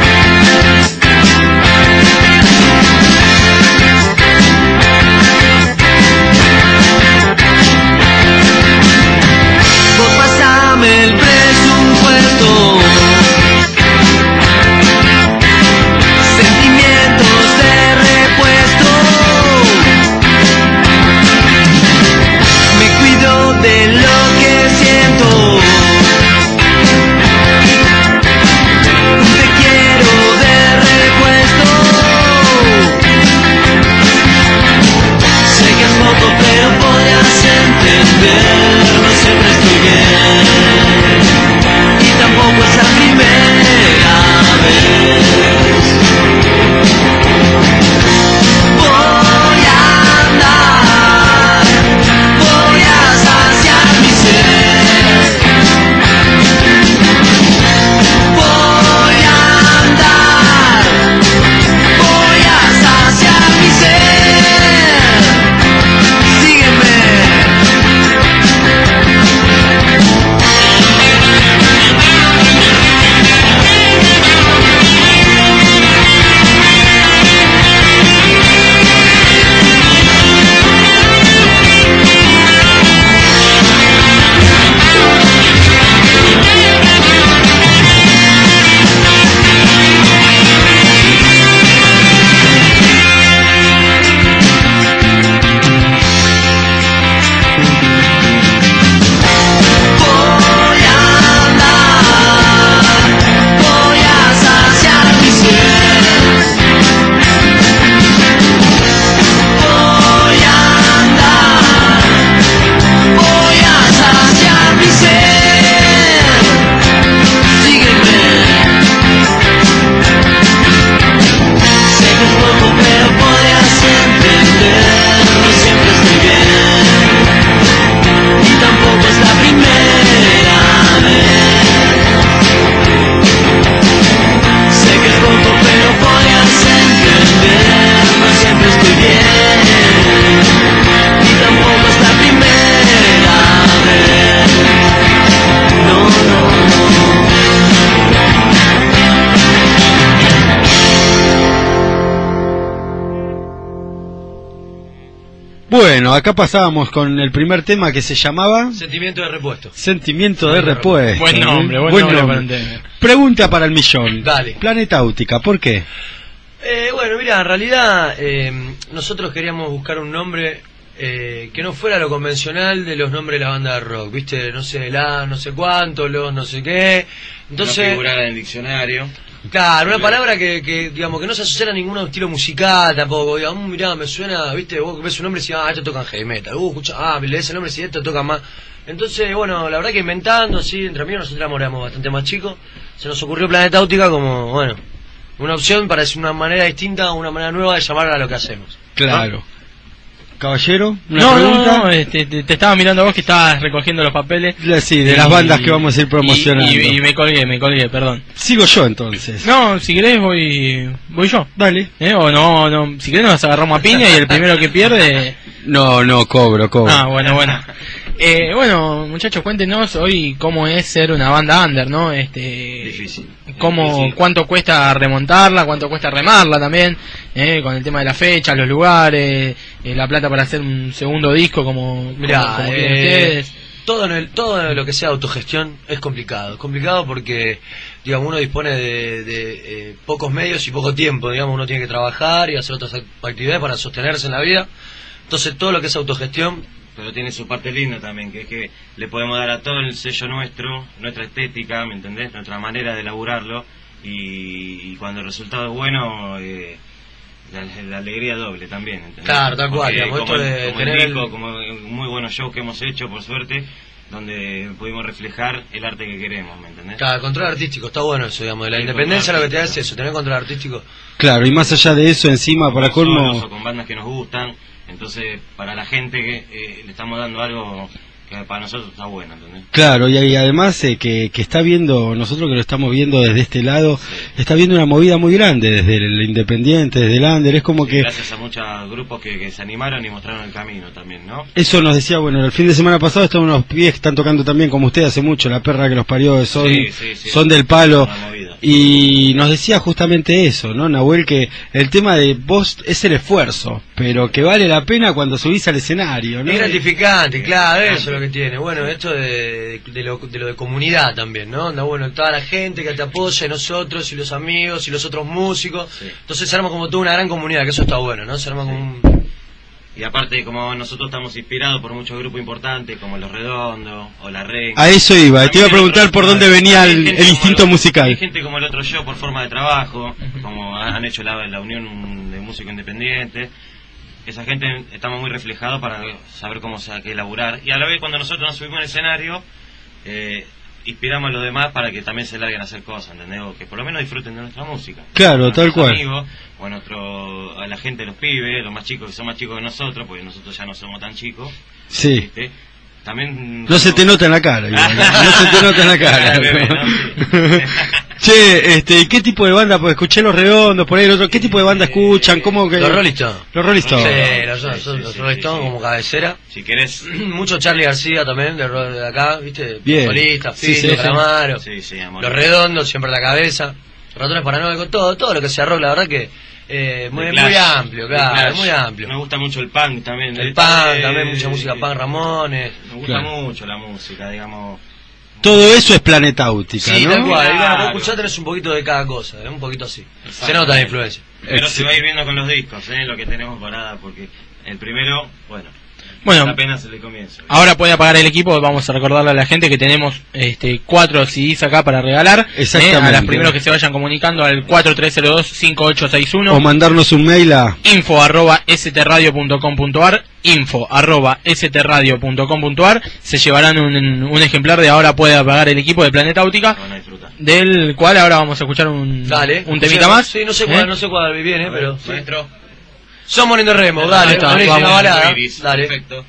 Speaker 9: dame el presupuesto.
Speaker 2: Bueno, acá pasábamos con el primer tema que se llamaba
Speaker 7: Sentimiento de repuesto.
Speaker 2: Sentimiento de Repuesto.
Speaker 1: Buen nombre, buen, nombre, para.
Speaker 2: Pregunta para el millón.
Speaker 7: Dale.
Speaker 2: Planetáutica, ¿por qué?
Speaker 7: Eh, bueno, mira, en realidad eh, nosotros queríamos buscar un nombre eh, que no fuera lo convencional de los nombres de la banda de rock, ¿viste? No sé, la, no sé cuánto, los no sé qué.
Speaker 8: no
Speaker 7: Entonces,
Speaker 8: figurara en el diccionario.
Speaker 7: Claro, una palabra que, que, digamos, que no se asociara a ningún estilo musical tampoco. Digamos, "Mm, mirá, me suena, ¿viste? Vos ves un nombre y decís, ah, esto tocan heavy metal. Uh, escucha, ah, me lees el nombre y decís, esto tocan más. Entonces, bueno, la verdad que inventando, así, entre amigos, nosotros éramos bastante más chicos. Se nos ocurrió Planetáutica como, bueno, una opción para decir una manera distinta, una manera nueva de llamar a lo que hacemos.
Speaker 2: Claro. Caballero, una
Speaker 1: No,
Speaker 2: pregunta.
Speaker 1: no, no, este, te, te estaba mirando a vos que estabas recogiendo los papeles.
Speaker 2: Sí, de las bandas que vamos a ir promocionando.
Speaker 1: Y, y- y me colgué, me colgué, perdón.
Speaker 2: Sigo yo entonces.
Speaker 1: No, si querés voy voy yo.
Speaker 2: Dale.
Speaker 1: ¿Eh? O no, no, si querés nos agarramos a piña y el primero que pierde...
Speaker 2: No, no, cobro, cobro.
Speaker 1: Ah, bueno, bueno. Eh, bueno, muchachos, cuéntenos hoy cómo es ser una banda under, ¿no? Este,
Speaker 8: Difícil.
Speaker 1: cómo,
Speaker 8: Difícil.
Speaker 1: cuánto cuesta remontarla, cuánto cuesta remarla también, eh, con el tema de la fecha, los lugares, eh, la plata para hacer un segundo disco como,
Speaker 7: Mirá,
Speaker 1: como,
Speaker 7: eh,
Speaker 1: ustedes.
Speaker 7: todo, en el- todo lo que sea autogestión es complicado. Es complicado porque, digamos, uno dispone de, de, eh, pocos medios y poco tiempo. Digamos, uno tiene que trabajar y hacer otras act- actividades para sostenerse en la vida. Entonces, todo lo que es autogestión,
Speaker 8: Pero tiene su parte linda también, que es que le podemos dar a todo el sello nuestro, nuestra estética, ¿me entendés? Nuestra manera de elaborarlo. Y, y cuando el resultado es bueno, eh, la, la alegría doble también, ¿entendés?
Speaker 7: Claro, tal cual,
Speaker 8: Porque como,
Speaker 7: de
Speaker 8: como el
Speaker 7: tener el-
Speaker 8: disco, como muy buenos shows que hemos hecho, por suerte, donde pudimos reflejar el arte que queremos, ¿me entendés?
Speaker 7: cada control artístico, está bueno eso, digamos. De la
Speaker 8: Sí,
Speaker 7: independencia lo que te da es eso, tener control artístico.
Speaker 2: Claro, y más allá de eso, encima, para colmo,
Speaker 8: con bandas que nos gustan. Entonces, para la gente eh, le estamos dando algo que para nosotros está bueno, ¿entendés?
Speaker 2: Claro, y, y además eh, que, que está viendo, nosotros que lo estamos viendo desde este lado, está viendo una movida muy grande desde el Independiente, desde el Under, es como
Speaker 8: Sí,
Speaker 2: que
Speaker 8: Gracias a muchos grupos que, que se animaron y mostraron el camino también, ¿no?
Speaker 2: eso nos decía, bueno, el fin de semana pasado estaban unos pies que están tocando también como usted hace mucho, la perra que los parió, son,
Speaker 8: Sí, sí, sí.
Speaker 2: son del palo. Y nos decía justamente eso, ¿no, Nahuel? Que el tema de vos es el esfuerzo, pero que vale la pena cuando subís al escenario, ¿no?
Speaker 7: Es gratificante, claro, eso es lo que tiene. Bueno, esto de, de lo, de lo de comunidad también, ¿no? Anda bueno, toda la gente que te apoya, y nosotros y los amigos y los otros músicos.
Speaker 8: Sí.
Speaker 7: Entonces se arma como toda una gran comunidad, que eso está bueno, ¿no? Se arma como un...
Speaker 8: Y aparte, como nosotros estamos inspirados por muchos grupos importantes, como Los Redondos o La Renga.
Speaker 2: A eso iba, te iba a preguntar
Speaker 8: otro-
Speaker 2: por dónde venía el, instinto musical.
Speaker 8: Hay gente como el otro yo por forma de trabajo, como han hecho la, la unión de músico independiente. Esa gente estamos muy reflejados para saber cómo se hay que elaborar. Y a la vez cuando nosotros nos subimos al escenario, eh, inspiramos a los demás para que también se larguen a hacer cosas, ¿entendés? O que por lo menos disfruten de nuestra música.
Speaker 2: Claro,
Speaker 8: A
Speaker 2: tal cual.
Speaker 8: amigos, o a, nuestro, a la gente, los pibes, los más chicos que son más chicos que nosotros, porque nosotros ya no somos tan chicos.
Speaker 2: Sí.
Speaker 8: ¿viste? También
Speaker 2: No se te nota en la cara, igual, no se te nota en la cara.
Speaker 8: Bebé, ¿no? Sí.
Speaker 2: che, este, ¿y ¿qué tipo de banda? Pues escuché Los Redondos, por ahí el otro, ¿qué tipo de banda escuchan? ¿Cómo que...?
Speaker 7: Los Rolling Stones.
Speaker 2: Los Rolling Stones.
Speaker 7: Sí, los,
Speaker 8: Sí,
Speaker 7: los
Speaker 8: sí,
Speaker 7: Rolling
Speaker 8: sí,
Speaker 7: Stones
Speaker 8: sí.
Speaker 7: como cabecera.
Speaker 8: Si querés...
Speaker 7: Mucho Charlie García también, de, de acá, ¿viste?
Speaker 2: Bien.
Speaker 7: Fito,
Speaker 2: sí, sí.
Speaker 7: Calamaro.
Speaker 8: Sí, sí, amor.
Speaker 7: Los redondos, siempre a la cabeza. Ratones paranoicos, todo, todo lo que sea rock, la verdad que eh, muy, muy amplio, claro, muy amplio.
Speaker 8: Me gusta mucho el punk también.
Speaker 7: El
Speaker 8: Eh,
Speaker 7: punk, también
Speaker 8: eh,
Speaker 7: mucha música punk, Ramones.
Speaker 8: Me gusta
Speaker 2: Claro.
Speaker 8: mucho la música, digamos.
Speaker 2: Todo eso es planetáutica,
Speaker 7: Sí,
Speaker 2: ¿no?
Speaker 7: tal cual. Bueno,
Speaker 8: Claro.
Speaker 7: vos escuchás tenés un poquito de cada cosa, ¿eh? un poquito así. Se nota la influencia.
Speaker 8: Pero se va a ir viendo con los discos, ¿eh? Lo que tenemos parada, porque el primero, bueno,
Speaker 1: Bueno.
Speaker 8: apenas el comienzo.
Speaker 1: Ahora puede apagar el equipo, vamos a recordarle a la gente que tenemos este cuatro CDs acá para regalar. ¿eh?
Speaker 2: Exactamente.
Speaker 1: A los primeros que se vayan comunicando al 4302-5861.
Speaker 2: O mandarnos un mail a...
Speaker 1: info arroba stradio.com.ar info arroba stradio.com.ar se llevarán un, un ejemplar de ahora puede apagar el equipo de Planeta Áutica del cual ahora vamos a escuchar un,
Speaker 7: Dale.
Speaker 1: un temita más
Speaker 7: Sí, no sé
Speaker 1: ¿Eh?
Speaker 7: cuál, no sé cuál viene, pero. sí.
Speaker 8: Maestro.
Speaker 7: Somos the Remo, dale,
Speaker 1: está, vamos.
Speaker 7: balada.
Speaker 8: Iris,
Speaker 7: Dale.
Speaker 8: Perfecto.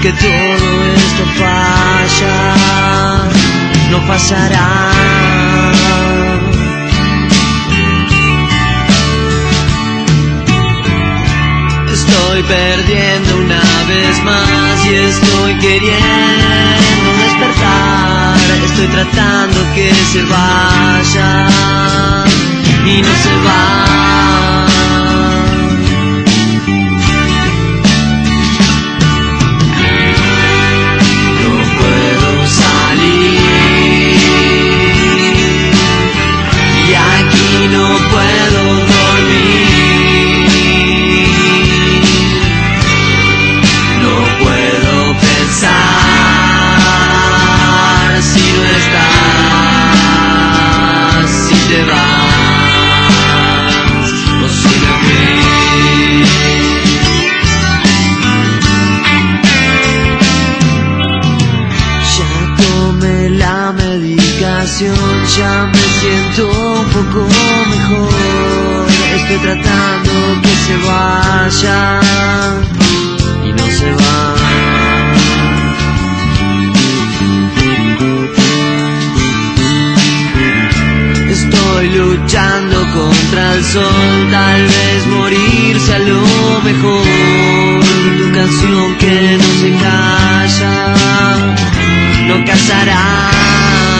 Speaker 10: Crees que todo esto falla, no pasará. Estoy perdiendo una vez más y estoy queriendo despertar. Estoy tratando que se vaya y no se va. Tratando que se vaya y no se va. Estoy luchando contra el sol, tal vez morirse a lo mejor. Tu canción que no se calla, no casará.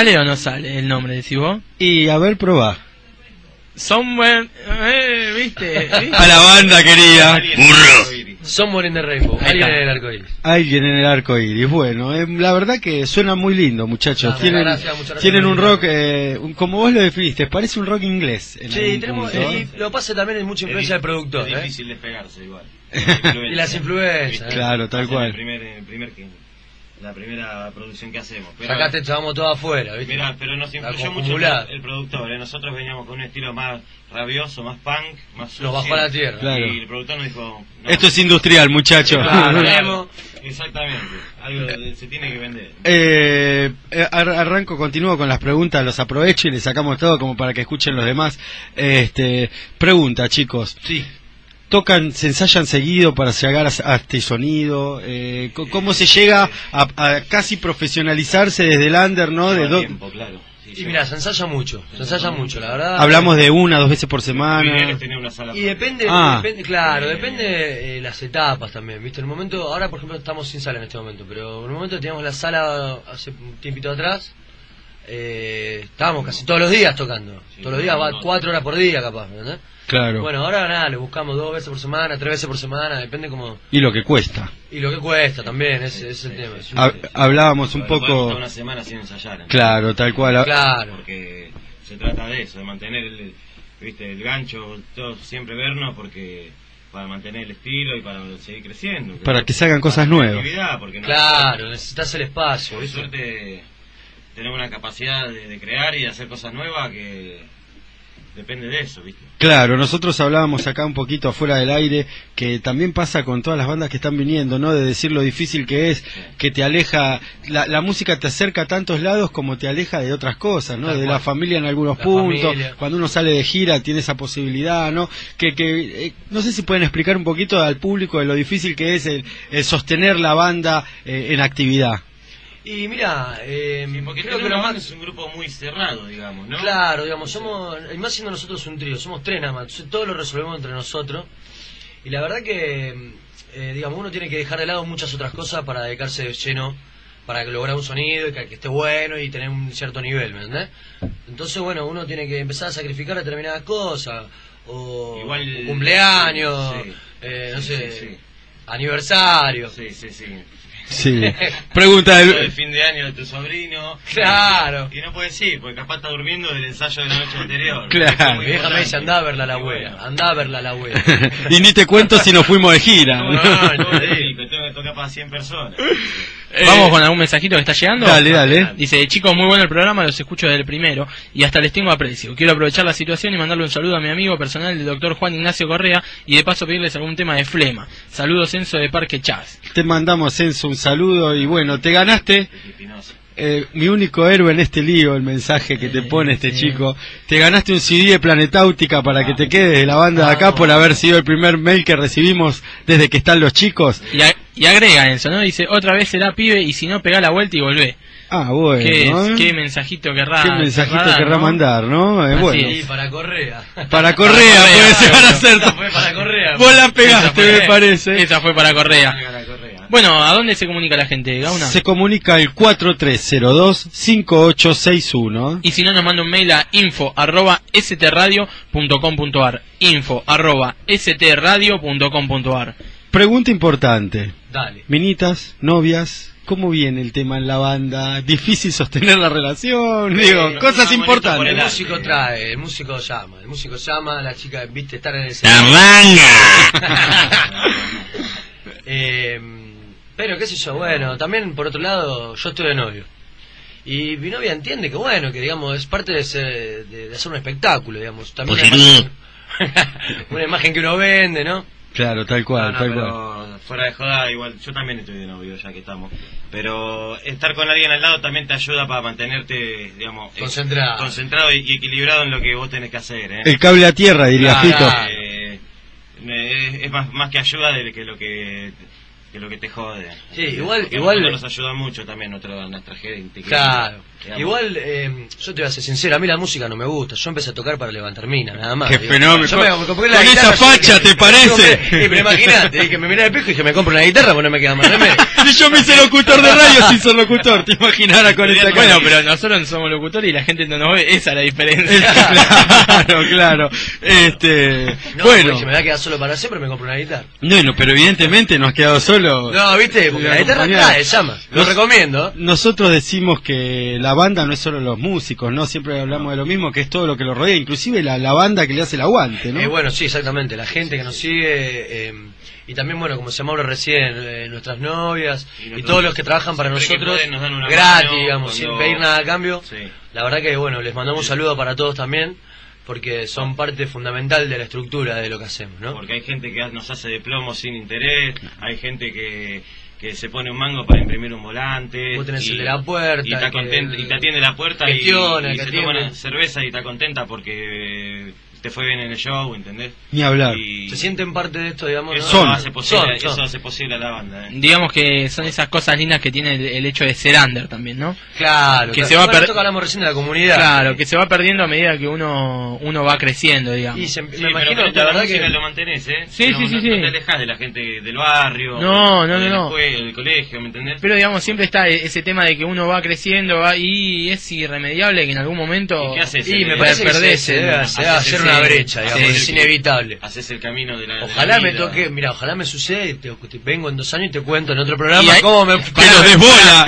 Speaker 1: ¿Sale o no sale el nombre, decís vos?
Speaker 2: Y a ver, probá.
Speaker 1: Somewhere... Eh, ¿viste? ¿viste?
Speaker 2: A la banda querida.
Speaker 7: Somewhere in the Rainbow.
Speaker 1: Ahí
Speaker 7: Alguien en el arco iris.
Speaker 2: Alguien en el arco iris. Bueno, eh, la verdad que suena muy lindo, muchachos.
Speaker 7: Ah,
Speaker 2: tienen
Speaker 7: gracias, gracias
Speaker 2: tienen un rock, eh, un- como vos lo definiste, parece un rock inglés. en
Speaker 7: Sí, tenemos, y lo pasa también es mucha influencia del productor.
Speaker 8: Es
Speaker 7: ¿eh?
Speaker 8: difícil despegarse igual.
Speaker 7: Y las influencias. ¿eh?
Speaker 2: Claro, tal cual.
Speaker 8: El primer, el primer que, la primera producción que hacemos. Pero,
Speaker 7: Acá te echábamos todo afuera, ¿viste?
Speaker 8: Mirá, pero nos influyó mucho el, el productor. ¿eh? Nosotros veníamos con un estilo más rabioso, más punk, más sucio.
Speaker 7: Nos bajó a la tierra.
Speaker 2: Claro.
Speaker 8: Y el productor nos dijo... no,
Speaker 2: Esto es industrial, muchachos.
Speaker 7: Claro,
Speaker 8: Claro, Exactamente. Algo de- se tiene que vender.
Speaker 2: Eh, eh, ar- arranco, continúo con las preguntas, los aprovecho y les sacamos todo como para que escuchen los demás. Este, pregunta, chicos.
Speaker 7: Sí.
Speaker 2: Tocan, se ensayan seguido para llegar a, a este sonido? Eh, co- ¿Cómo se llega a, a casi profesionalizarse desde el under, no? De
Speaker 8: tiempo, claro. Sí,
Speaker 7: Y
Speaker 8: lleva-
Speaker 7: mira, se ensaya mucho, se ensaya mucho, la verdad.
Speaker 2: Hablamos de una, dos veces por semana.
Speaker 7: Y depende,
Speaker 2: Ah.
Speaker 7: depende claro, depende eh, las etapas también, ¿viste? En el momento, ahora por ejemplo estamos sin sala en este momento, pero en el momento teníamos la sala hace un tiempito atrás, eh, estábamos casi todos los días tocando,
Speaker 8: Sí,
Speaker 7: todos los días,
Speaker 8: no,
Speaker 7: va
Speaker 8: no.
Speaker 7: cuatro horas por día capaz, ¿entendés?
Speaker 2: Claro.
Speaker 7: Bueno, ahora nada, le buscamos dos veces por semana, tres veces por semana, depende como...
Speaker 2: Y lo que cuesta.
Speaker 7: Y lo que cuesta también, ese, ese es el tema. es un-
Speaker 2: Ha- hablábamos un poco.
Speaker 8: estar una semana sin ensayar.
Speaker 2: Claro, tal cual.
Speaker 7: Claro.
Speaker 8: Porque se trata de eso, de mantener el, viste, el gancho, todo, siempre vernos porque para mantener el estilo y para seguir creciendo.
Speaker 2: Para que se hagan cosas nuevas.
Speaker 8: creatividad, porque no-
Speaker 7: Claro, necesitas el espacio,
Speaker 8: por suerte tenemos una capacidad de, de crear y de hacer cosas nuevas que depende de eso, ¿viste?
Speaker 2: Claro, nosotros hablábamos acá un poquito afuera del aire que también pasa con todas las bandas que están viniendo, ¿no? De decir lo difícil que es, que te aleja, la, la música te acerca a tantos lados como te aleja de otras cosas, ¿no? De la familia en algunos puntos,
Speaker 7: familia.
Speaker 2: cuando uno sale de gira tiene esa posibilidad, ¿no? Que, que eh, no sé si pueden explicar un poquito al público de lo difícil que es el, el sostener la banda eh, en actividad.
Speaker 7: Y mira, eh,
Speaker 8: Sí, porque
Speaker 7: creo que lo más...
Speaker 8: es un grupo muy cerrado, digamos, ¿no?
Speaker 7: Claro, digamos, somos, y más siendo nosotros un trío, somos tres nada más, entonces todo lo resolvemos entre nosotros. Y la verdad que, eh, digamos, uno tiene que dejar de lado muchas otras cosas para dedicarse de lleno, para lograr un sonido y que, que esté bueno y tener un cierto nivel, ¿me entendés? Entonces, bueno, uno tiene que empezar a sacrificar determinadas cosas, o
Speaker 8: Igual-
Speaker 7: cumpleaños,
Speaker 8: Sí.
Speaker 7: eh, no
Speaker 8: Sí,
Speaker 7: sé, aniversario.
Speaker 8: Sí, sí, sí.
Speaker 2: Sí. Pregunta
Speaker 8: El
Speaker 2: del...
Speaker 8: fin de año de tu sobrino.
Speaker 7: Claro.
Speaker 8: Y no puedes ir, porque capaz está durmiendo del ensayo de la noche anterior.
Speaker 2: Claro.
Speaker 8: Eso es muy
Speaker 7: Mi vieja me dice, andá a verla a la abuela,
Speaker 8: bueno.
Speaker 7: andá a verla a la abuela.
Speaker 2: y ni te cuento si nos fuimos de gira.
Speaker 8: No,
Speaker 2: ¿no?
Speaker 8: no, no, no, tengo que tocar para 100 personas.
Speaker 1: Vamos con algún mensajito que está llegando.
Speaker 2: Dale, dale.
Speaker 1: Dice, chicos, muy bueno el programa, los escucho desde el primero y hasta les tengo aprecio. Quiero aprovechar la situación y mandarle un saludo a mi amigo personal, el doctor Juan Ignacio Correa, y de paso pedirles algún tema de flema. Saludos, Enzo de Parque Chas.
Speaker 2: Te mandamos, Enzo, un saludo y bueno, te ganaste eh, mi único héroe en este lío, el mensaje que te pone este chico. Te ganaste un CD de Planetáutica para que te quedes de la banda de acá por haber sido el primer mail que recibimos desde que están los chicos.
Speaker 1: Y, a- y agrega Enzo, ¿no? Dice, otra vez será pibe y si no, pegá la vuelta y volvé.
Speaker 2: Ah, bueno.
Speaker 1: ¿Qué,
Speaker 2: ¿eh?
Speaker 1: qué mensajito querrá,
Speaker 2: ¿Qué mensajito
Speaker 1: querrá dar,
Speaker 2: querrá
Speaker 1: no?
Speaker 2: mandar, no? Eh, bueno.
Speaker 7: Y para Correa.
Speaker 2: Para Correa, puede llegar a ser.
Speaker 7: Esa fue para Correa.
Speaker 2: Vos la pegaste,
Speaker 1: fue-
Speaker 2: me parece.
Speaker 1: Esa fue para Correa.
Speaker 8: La correa.
Speaker 1: Bueno, ¿a dónde se comunica la gente, Gauna?
Speaker 2: Se comunica al 4302-5861.
Speaker 1: Y si no, nos manda un mail a info arroba stradio.com.ar info arroba stradio.com.ar
Speaker 2: Pregunta importante.
Speaker 7: Dale.
Speaker 2: Minitas, novias, ¿cómo viene el tema en la banda? ¿Difícil sostener la relación? Digo, cosas importantes.
Speaker 8: por
Speaker 7: El
Speaker 8: el
Speaker 7: músico trae, el músico llama, el músico llama, la chica viste estar en el Eh, pero qué sé yo, bueno, también por otro lado, yo estoy de novio. Y mi novia entiende que bueno, que digamos, es parte de, ese- de- de hacer un espectáculo, digamos. También una imagen, una imagen que uno vende, ¿no?
Speaker 2: Claro, tal cual,
Speaker 8: No, no,
Speaker 2: tal cual.
Speaker 8: fuera de joda, igual, yo también estoy de novio ya que estamos. Pero estar con alguien al lado también te ayuda para mantenerte, digamos, eh,
Speaker 7: Concentrado.
Speaker 8: concentrado y, y equilibrado en lo que vos tenés que hacer. ¿eh?
Speaker 2: El cable a tierra, diría
Speaker 7: Claro.
Speaker 2: Fito.
Speaker 8: Eh, es, es más, más que ayuda de que lo que que lo que te jode.
Speaker 7: Sí, igual-
Speaker 8: Porque
Speaker 7: igual-
Speaker 8: nos ayuda mucho también nuestra, nuestra gente. que-
Speaker 7: Claro.
Speaker 8: digamos.
Speaker 7: Igual, eh, yo te voy a ser sincero, a mí la música no me gusta. Yo empecé a tocar para levantar mina, nada más.
Speaker 2: Qué
Speaker 7: Digo,
Speaker 2: fenómeno.
Speaker 7: yo me- me compré la
Speaker 2: Con
Speaker 7: guitarra,
Speaker 2: esa facha, ¿te parece?
Speaker 7: Sí, pero imagínate, que me miré al espejo y dije, me compro una guitarra, pues no me queda más remedio.
Speaker 2: Si yo me hice locutor de radio sin ser locutor, te imaginara con esa
Speaker 1: Bueno, pero nosotros somos locutores y la gente no nos ve, esa es la diferencia.
Speaker 2: claro, claro. Este,
Speaker 7: No,
Speaker 2: bueno,
Speaker 7: si me voy a quedar solo para siempre, me compro una guitarra.
Speaker 2: bueno, pero evidentemente nos has quedado solo.
Speaker 7: No, viste, porque
Speaker 2: La
Speaker 7: guitarra trae, llama. Lo
Speaker 2: Nos-
Speaker 7: recomiendo.
Speaker 2: Nosotros decimos que la banda no es solo los músicos, ¿no? Siempre hablamos de lo mismo, que es todo lo que lo rodea, inclusive la, la banda que le hace el aguante, ¿no?
Speaker 7: Eh, bueno, sí, exactamente. La gente que nos sigue. eh, y también, bueno, como se habla recién, eh, nuestras novias
Speaker 8: Y
Speaker 7: todos los que trabajan para nosotros
Speaker 8: pueden, nos dan una
Speaker 7: gratis,
Speaker 8: mano,
Speaker 7: digamos,
Speaker 8: cuando-
Speaker 7: sin pedir nada a cambio.
Speaker 8: Sí.
Speaker 7: La verdad que, bueno, les mandamos un saludo para todos también, porque son parte fundamental de la estructura de lo que hacemos, ¿no?
Speaker 8: Porque hay gente que nos hace de plomo sin interés, hay gente que, que se pone un mango para imprimir un volante.
Speaker 7: Vos tenés
Speaker 8: y-
Speaker 7: el de la puerta,
Speaker 8: Y, está
Speaker 7: el que-
Speaker 8: contenta- y te atiende la puerta y-
Speaker 7: gestiona,
Speaker 8: y, se toma
Speaker 7: atiende.
Speaker 8: una cerveza y está contenta porque te fue bien en el show, ¿entendés?
Speaker 2: Ni hablar.
Speaker 8: Y
Speaker 7: Se sienten parte de esto, digamos.
Speaker 8: eso
Speaker 2: Son.
Speaker 8: hace posible,
Speaker 7: Son,
Speaker 8: eso
Speaker 7: son.
Speaker 8: hace posible a la banda. ¿eh?
Speaker 1: Digamos que son esas cosas lindas que tiene el, el hecho de ser under también, ¿no?
Speaker 7: Claro,
Speaker 1: Que
Speaker 7: claro.
Speaker 1: se va a
Speaker 7: Bueno,
Speaker 1: per-
Speaker 7: esto que hablamos recién de la comunidad.
Speaker 1: Claro, que se va perdiendo a medida que uno uno va creciendo, digamos.
Speaker 7: Y se-
Speaker 8: Sí,
Speaker 7: me
Speaker 8: pero
Speaker 7: imagino, la verdad
Speaker 8: música
Speaker 7: que.
Speaker 8: lo mantenés, ¿eh?
Speaker 1: Sí,
Speaker 8: no,
Speaker 1: sí, sí,
Speaker 8: no,
Speaker 1: sí.
Speaker 8: no te alejas de la gente del barrio.
Speaker 1: No, no,
Speaker 8: o de
Speaker 1: no,
Speaker 8: la
Speaker 1: no.
Speaker 8: escuela, del colegio, ¿me entendés?
Speaker 1: Pero digamos, siempre está e- ese tema de que uno va creciendo va- y es irremediable que en algún momento
Speaker 8: ¿Y qué haces?
Speaker 7: Y me parece que se, se se debe
Speaker 8: haces
Speaker 7: hacer
Speaker 8: el-
Speaker 7: una brecha, digamos, es inevitable.
Speaker 8: Haces el camino de la. de la
Speaker 7: Ojalá me
Speaker 8: vida.
Speaker 7: toque, mira, ojalá me suceda y te, te vengo en dos años y te cuento en otro programa
Speaker 1: ahí-
Speaker 7: cómo me
Speaker 2: desbola.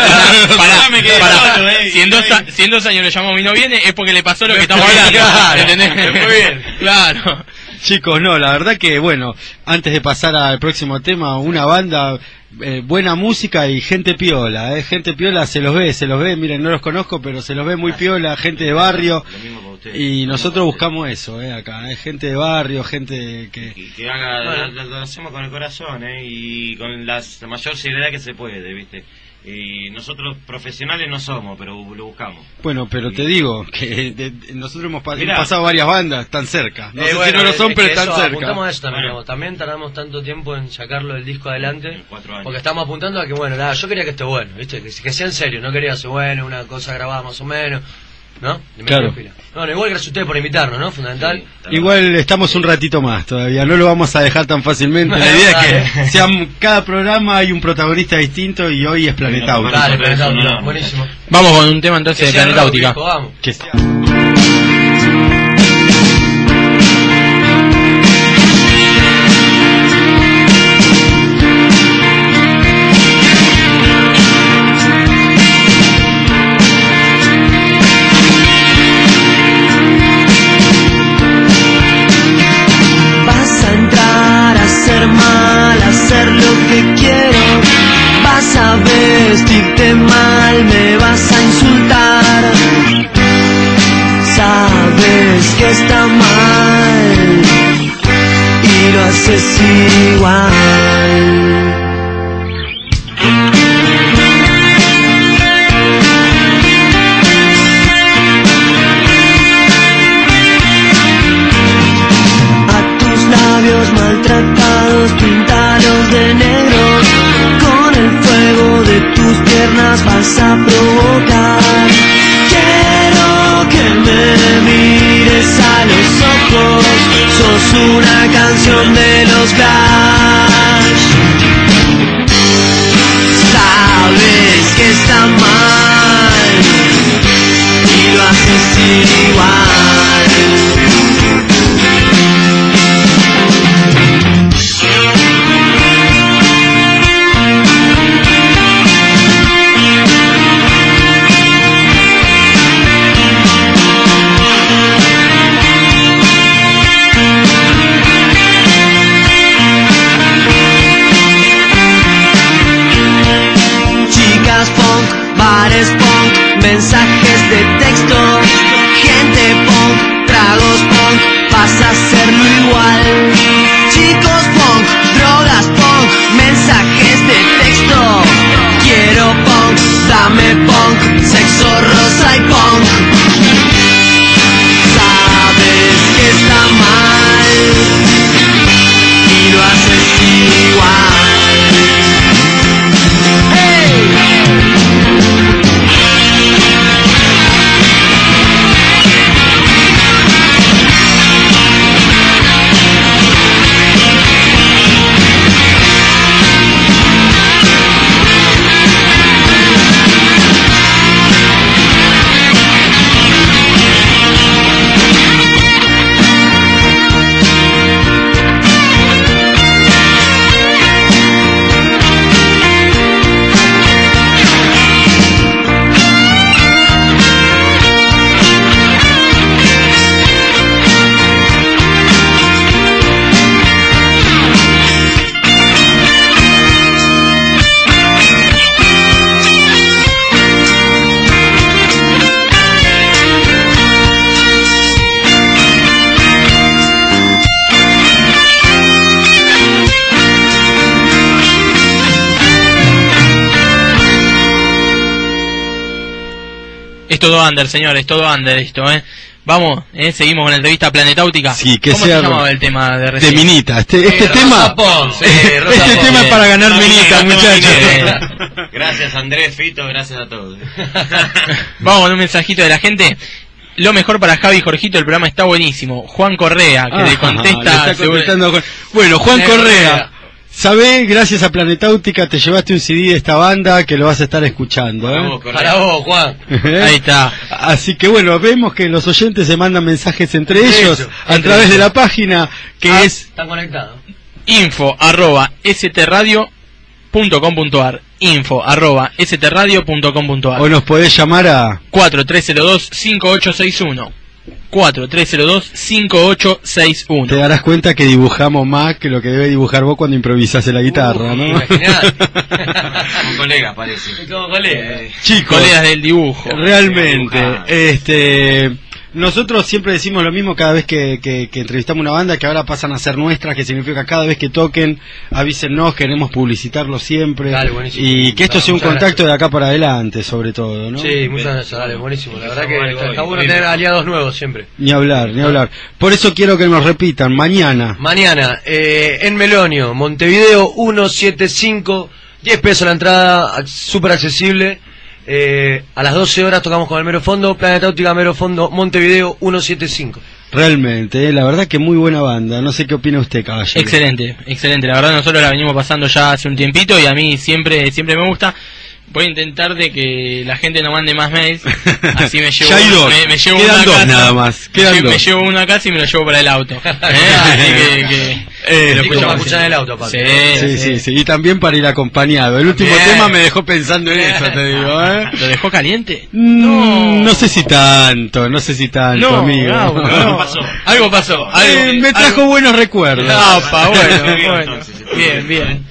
Speaker 1: Pará.
Speaker 8: solo, eh,
Speaker 1: si, en dos, a- años lo llamamos y no viene, es porque le pasó lo que estamos hablando.
Speaker 7: claro, fue bien.
Speaker 1: Claro.
Speaker 2: Chicos, no, la verdad que, bueno, antes de pasar al próximo tema, una banda, eh, buena música y gente piola, ¿eh? Gente piola se los ve, se los ve, miren, no los conozco, pero se los ve muy piola, gente de barrio.
Speaker 8: Lo mismo para ustedes.
Speaker 2: Y
Speaker 8: Lo
Speaker 2: nosotros
Speaker 8: mismo
Speaker 2: buscamos eso, ¿eh? Acá, ¿eh? Gente de barrio, gente que...
Speaker 8: Y que haga, lo, lo hacemos con el corazón, ¿eh? Y con las- la mayor seriedad que se puede, ¿viste? Y nosotros profesionales no somos, pero lo buscamos.
Speaker 2: Bueno, pero te digo que de- de- nosotros hemos, pa-
Speaker 8: Mirá.
Speaker 2: hemos pasado varias bandas tan cerca. No
Speaker 7: Eh,
Speaker 2: sé si
Speaker 7: bueno,
Speaker 2: no lo
Speaker 7: es-
Speaker 2: son,
Speaker 7: es
Speaker 2: pero están
Speaker 7: eso,
Speaker 2: cerca.
Speaker 7: Apuntamos a eso también,
Speaker 8: Bueno.
Speaker 7: también tardamos tanto tiempo en sacarlo del disco adelante.
Speaker 8: En cuatro años.
Speaker 7: Porque estamos apuntando a que, bueno, nada, yo quería que esté bueno, ¿viste? Que, que sea en serio, no quería ser bueno, una cosa grabada más o menos, ¿no?
Speaker 2: Claro.
Speaker 7: Bueno, igual gracias a ustedes por invitarnos, ¿no? Fundamental.
Speaker 8: Sí.
Speaker 2: Igual estamos un ratito más todavía, no lo vamos a dejar tan fácilmente. La idea es que sean, cada programa hay un protagonista distinto y hoy es Planeta
Speaker 8: Bueno,
Speaker 2: Auto.
Speaker 7: Dale,
Speaker 8: no,
Speaker 7: buenísimo.
Speaker 1: Vamos con un tema entonces de
Speaker 7: sea
Speaker 1: Planeta
Speaker 7: rock,
Speaker 1: Náutica.
Speaker 7: viejo, vamos.
Speaker 2: Que sea-
Speaker 10: vestirte mal,
Speaker 1: todo under, señor, es todo under esto, ¿eh? Vamos, ¿eh? seguimos con la entrevista planetáutica.
Speaker 2: Sí, que
Speaker 1: ¿Cómo
Speaker 2: sea
Speaker 1: se llamaba el tema de
Speaker 2: De
Speaker 1: recién?
Speaker 2: Minita, este, este
Speaker 7: Eh,
Speaker 2: tema...
Speaker 7: Eh,
Speaker 2: este
Speaker 7: Pons,
Speaker 2: tema es para ganar
Speaker 8: No,
Speaker 2: Minita,
Speaker 8: no, no,
Speaker 2: muchachos.
Speaker 8: Gracias Andrés, Fito, gracias a todos.
Speaker 1: Vamos con un mensajito de la gente. Lo mejor para Javi y Jorgito, el programa está buenísimo. Juan Correa, que le
Speaker 2: Ah, le
Speaker 1: contesta.
Speaker 2: está
Speaker 1: seguro-
Speaker 2: contestando Juan. Bueno, Juan Correa, Sabés, gracias a Planetáutica te llevaste un CD de esta banda que lo vas a estar escuchando. ¿eh?
Speaker 7: Para vos, Juan.
Speaker 1: Ahí está.
Speaker 2: Así que bueno, vemos que los oyentes se mandan mensajes entre ellos a
Speaker 7: entre
Speaker 2: través de la página que
Speaker 1: Ah,
Speaker 2: es
Speaker 7: Están conectados.
Speaker 1: Info arroba Info arroba stradio.com.ar
Speaker 2: o nos podés llamar a
Speaker 1: 4302-5861 4302-5861.
Speaker 2: Te darás cuenta que dibujamos más que lo que debe dibujar vos cuando improvisás en la guitarra, ¿no?
Speaker 7: Imaginate.
Speaker 8: Como colega, parece.
Speaker 7: Como colega.
Speaker 2: Chicos,
Speaker 1: Colegas del dibujo.
Speaker 2: realmente,
Speaker 8: Dibujado.
Speaker 2: este, nosotros siempre decimos lo mismo cada vez que, que- que entrevistamos una banda, que ahora pasan a ser nuestras, que significa cada vez que toquen, avísennos, queremos publicitarlo siempre.
Speaker 7: Dale, buenísimo.
Speaker 2: y que esto
Speaker 7: Dale,
Speaker 2: sea un contacto de acá para adelante, sobre todo, ¿no?
Speaker 7: Sí, muchas gracias, dale, buenísimo. La verdad que está, bueno tener aliados nuevos siempre.
Speaker 2: Ni hablar, ni hablar. Por eso quiero que nos repitan, mañana.
Speaker 7: Mañana, eh, en Melonio, Montevideo 175, 10 pesos la entrada, súper accesible. Eh, a las 12 horas tocamos con el Mero Fondo, Planeta Óptica Mero Fondo, Montevideo 175.
Speaker 2: Realmente, eh, la verdad que muy buena banda. No sé qué opina usted, caballero.
Speaker 1: Excelente, excelente. La verdad nosotros la venimos pasando ya hace un tiempito y a mí siempre siempre me gusta. Voy a intentar de que la gente no mande más mails. Así me llevo,
Speaker 2: Ya hay dos.
Speaker 1: Me, me llevo
Speaker 2: Quedan
Speaker 1: uno a
Speaker 2: dos
Speaker 1: casa.
Speaker 2: nada más.
Speaker 1: Me
Speaker 2: Quedan
Speaker 1: llevo- me
Speaker 2: dos.
Speaker 1: llevo uno a casa y me lo llevo para el auto. ¿eh? Así que, que-
Speaker 2: Eh,
Speaker 1: lo
Speaker 7: Y como
Speaker 1: escuchamos
Speaker 7: escuchar en el auto, aparte.
Speaker 1: Sí,
Speaker 2: Sí, sí, sí. Y también para ir acompañado. El último
Speaker 1: Bien.
Speaker 2: tema me dejó pensando en eso, te digo, ¿eh?
Speaker 1: ¿Lo dejó caliente?
Speaker 2: Mm, No sé si tanto, no sé si tanto,
Speaker 1: No,
Speaker 2: amigo.
Speaker 1: No.
Speaker 8: Algo pasó.
Speaker 1: Algo pasó. Algo,
Speaker 2: Eh, me trajo
Speaker 1: algo-
Speaker 2: buenos recuerdos.
Speaker 1: Apa, bueno, bueno.
Speaker 8: entonces,
Speaker 1: Bien, bien.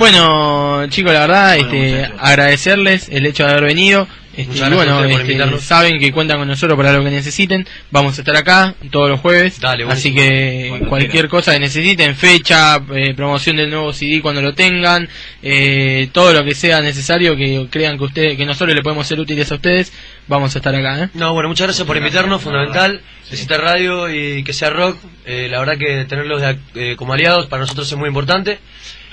Speaker 1: Bueno, chicos, la verdad,
Speaker 8: Bueno,
Speaker 1: este, agradecerles el hecho de haber venido. Este, y bueno, este, saben que cuentan con nosotros para lo que necesiten. Vamos a estar acá todos los jueves.
Speaker 7: Dale,
Speaker 1: así que cualquier cosa que necesiten, fecha, eh, promoción del nuevo CD cuando lo tengan, eh, todo lo que sea necesario que crean que ustedes, que nosotros le podemos ser útiles a ustedes, vamos a estar acá. ¿eh?
Speaker 7: No, bueno, muchas gracias por invitarnos, fundamental. Necesita radio y que sea rock. Eh, la verdad que tenerlos de eh, como aliados para nosotros es muy importante.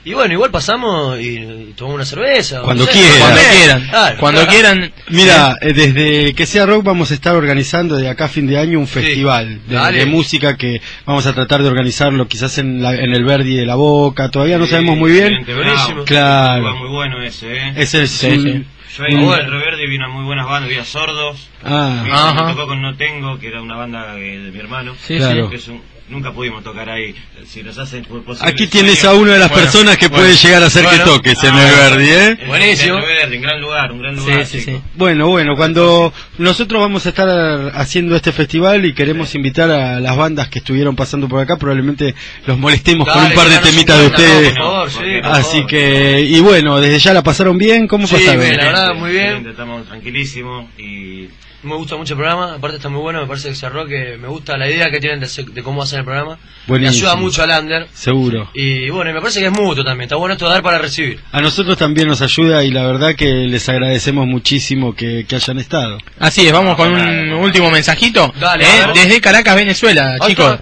Speaker 7: Y bueno, igual pasamos y, y tomamos una cerveza.
Speaker 2: Cuando
Speaker 7: no sé.
Speaker 2: quieran.
Speaker 1: Cuando quieran,
Speaker 7: claro.
Speaker 1: cuando quieran.
Speaker 2: Mira, eh, desde que sea rock vamos a estar organizando de acá a fin de año un festival de, música que vamos a tratar de organizarlo quizás en, la- en el Verdi de la Boca, todavía no sabemos muy bien.
Speaker 8: Excelente,
Speaker 7: Buenísimo.
Speaker 2: Claro.
Speaker 8: Muy bueno ese, ¿eh?
Speaker 2: Ese es
Speaker 1: Sí,
Speaker 2: un-
Speaker 1: sí.
Speaker 8: Yo al Centro Verde y vino a muy buenas bandas, vi a Sordos.
Speaker 2: Ah,
Speaker 8: Vi-. Me tocó con No Tengo, que era una banda de mi hermano.
Speaker 1: Sí,
Speaker 2: Claro.
Speaker 8: Que es un- nunca pudimos tocar ahí. Si nos hacen posible
Speaker 2: aquí tienes a una de las
Speaker 1: Bueno,
Speaker 2: personas que
Speaker 1: bueno.
Speaker 2: puede llegar a hacer
Speaker 7: Bueno.
Speaker 2: que toques en
Speaker 8: Ah,
Speaker 2: el Verdi, ¿eh?
Speaker 7: Buenísimo.
Speaker 8: Verde, un gran lugar, un gran lugar.
Speaker 1: sí, sí.
Speaker 8: chicos.
Speaker 2: Bueno, bueno, cuando nosotros vamos a estar haciendo este festival y queremos invitar a las bandas que estuvieron pasando por acá, probablemente los molestemos con
Speaker 7: Dale,
Speaker 2: un par de temitas de ustedes.
Speaker 7: no, por favor, sí, por
Speaker 2: Así que, y bueno, desde ya la pasaron bien, ¿cómo
Speaker 7: Sí,
Speaker 2: pasaron?
Speaker 7: bien, la verdad, muy bien.
Speaker 8: Estamos tranquilísimos y
Speaker 7: Me gusta mucho el programa, aparte está muy bueno, me parece que cerró, que me gusta la idea que tienen de, de cómo hacer el programa. Me ayuda mucho al under.
Speaker 2: Seguro.
Speaker 7: Y bueno, y me parece que es mutuo también, está bueno esto de dar para recibir.
Speaker 2: A nosotros también nos ayuda y la verdad que les agradecemos muchísimo que, que hayan estado.
Speaker 1: Así es, vamos con un último mensajito.
Speaker 7: Dale,
Speaker 1: ¿eh? Desde Caracas, Venezuela, chicos.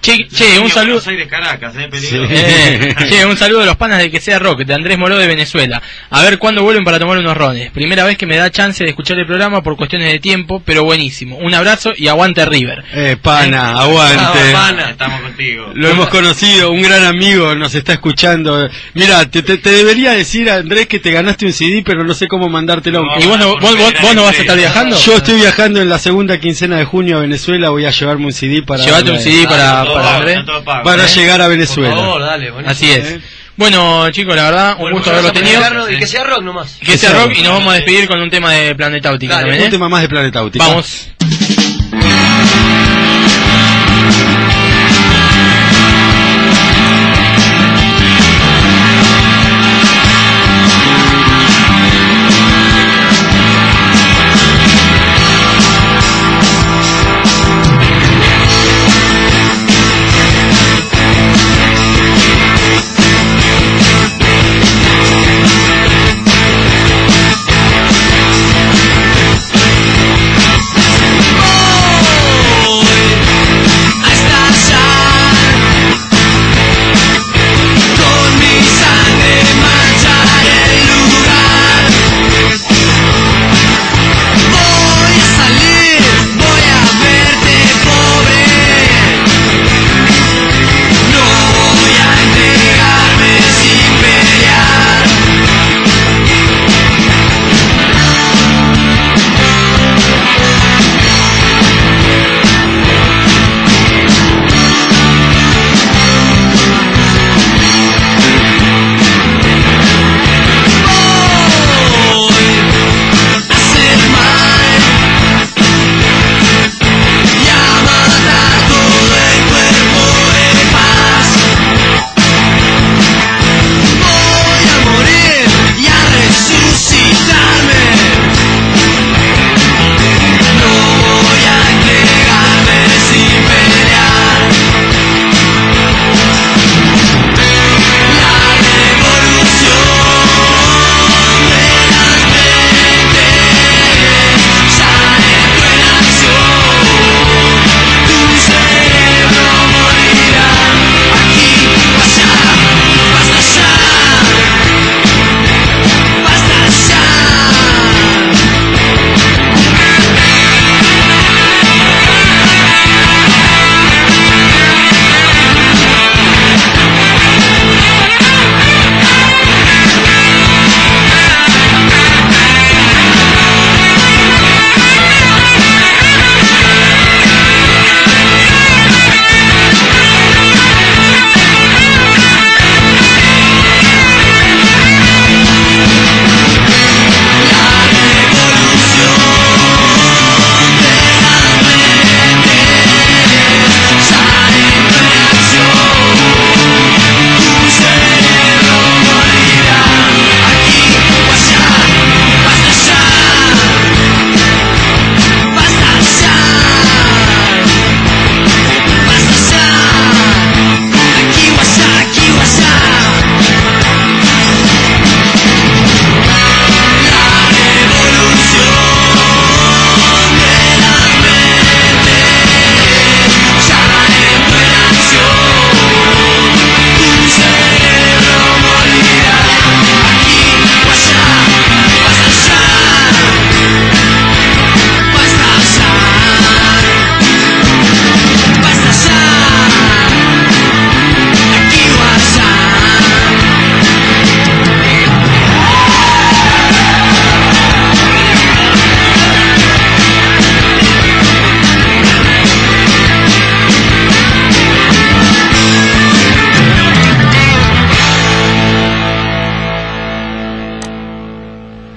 Speaker 1: Che, che, un saludo.
Speaker 8: Aires, Caracas, eh.
Speaker 2: Sí.
Speaker 1: Eh, che, un saludo de los panas de que sea rock, de Andrés Moró de Venezuela. A ver cuándo vuelven para tomar unos rones. Primera vez que me da chance de escuchar el programa por cuestiones de tiempo, pero buenísimo. Un abrazo y aguante River.
Speaker 2: Eh, pana, aguante.
Speaker 7: Ah, pana.
Speaker 8: Estamos contigo.
Speaker 2: Lo hemos conocido, un gran amigo nos está escuchando. Mira, te, te- te debería decir, Andrés, que te ganaste un CD, pero no sé cómo mandártelo.
Speaker 8: No,
Speaker 1: ¿Y vos no, vos, vos- vos no vas a estar viajando?
Speaker 2: Yo estoy viajando en la segunda quincena de junio a Venezuela, voy a llevarme un CD para,
Speaker 1: Llevate un CD para,
Speaker 8: Todo
Speaker 1: para
Speaker 8: pago,
Speaker 1: Andrés.
Speaker 8: está todo pago,
Speaker 2: para
Speaker 8: ¿eh?
Speaker 2: llegar a
Speaker 7: Por
Speaker 2: Venezuela.
Speaker 7: favor, dale.
Speaker 1: Así es.
Speaker 2: ¿Eh?
Speaker 1: Bueno, chicos, la verdad, un
Speaker 7: Bueno,
Speaker 1: gusto
Speaker 7: muchas
Speaker 1: haberlo
Speaker 7: por
Speaker 1: tenido.
Speaker 7: Y que sea rock nomás.
Speaker 1: Que sea rock y nos vamos a despedir con un tema de Planeta Óptica
Speaker 7: Dale,
Speaker 1: también,
Speaker 2: Un
Speaker 1: ¿eh?
Speaker 2: tema más de Planeta Útil.
Speaker 1: Vamos.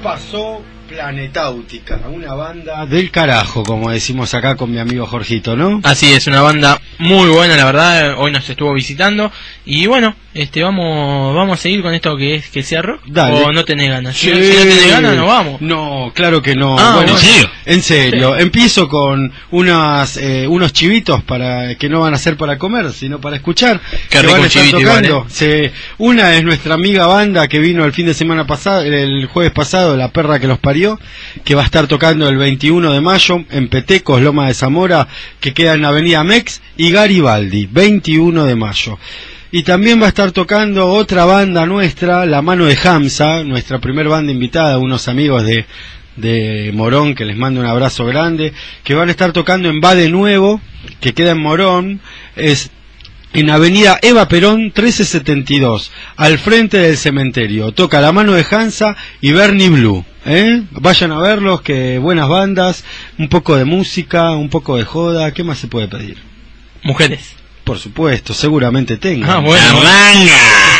Speaker 9: passou
Speaker 2: Planetáutica, una banda del carajo, como decimos acá con mi amigo Jorgito, ¿no?
Speaker 1: Así es, una banda muy buena, la verdad. Hoy nos estuvo visitando. Y bueno, este vamos vamos a seguir con esto que es que sea rock.
Speaker 2: Dale.
Speaker 1: ¿O no tenés ganas? Si,
Speaker 2: Sí.
Speaker 1: si no tenés ganas, no vamos.
Speaker 2: No, claro que no.
Speaker 1: Ah,
Speaker 2: Bueno,
Speaker 1: ¿en serio?
Speaker 2: En serio. Empiezo con unas, eh, unos chivitos para que no van a ser para comer, sino para escuchar.
Speaker 1: Qué
Speaker 2: que
Speaker 1: rico
Speaker 2: van a
Speaker 1: un
Speaker 2: estar
Speaker 1: chivito igual,
Speaker 2: tocando. Sí. Una es nuestra amiga banda que vino el fin de semana pasado, el jueves pasado, la perra que los parió, que va a estar tocando el 21 de mayo en Petecos, Loma de Zamora, que queda en Avenida Mex y Garibaldi, 21 de mayo. Y también va a estar tocando otra banda nuestra, La Mano de Hamza, nuestra primer banda invitada, unos amigos de, de Morón, que les mando un abrazo grande, que van a estar tocando en Va de Nuevo, que queda en Morón, es en Avenida Eva Perón 1372, al frente del cementerio. Toca La Mano de Hansa y Bernie Blue. ¿Eh? Vayan a verlos, que buenas bandas, un poco de música, un poco de joda, ¿qué más se puede pedir?
Speaker 1: Mujeres.
Speaker 2: Por supuesto, seguramente tengan.
Speaker 1: Ah, bueno.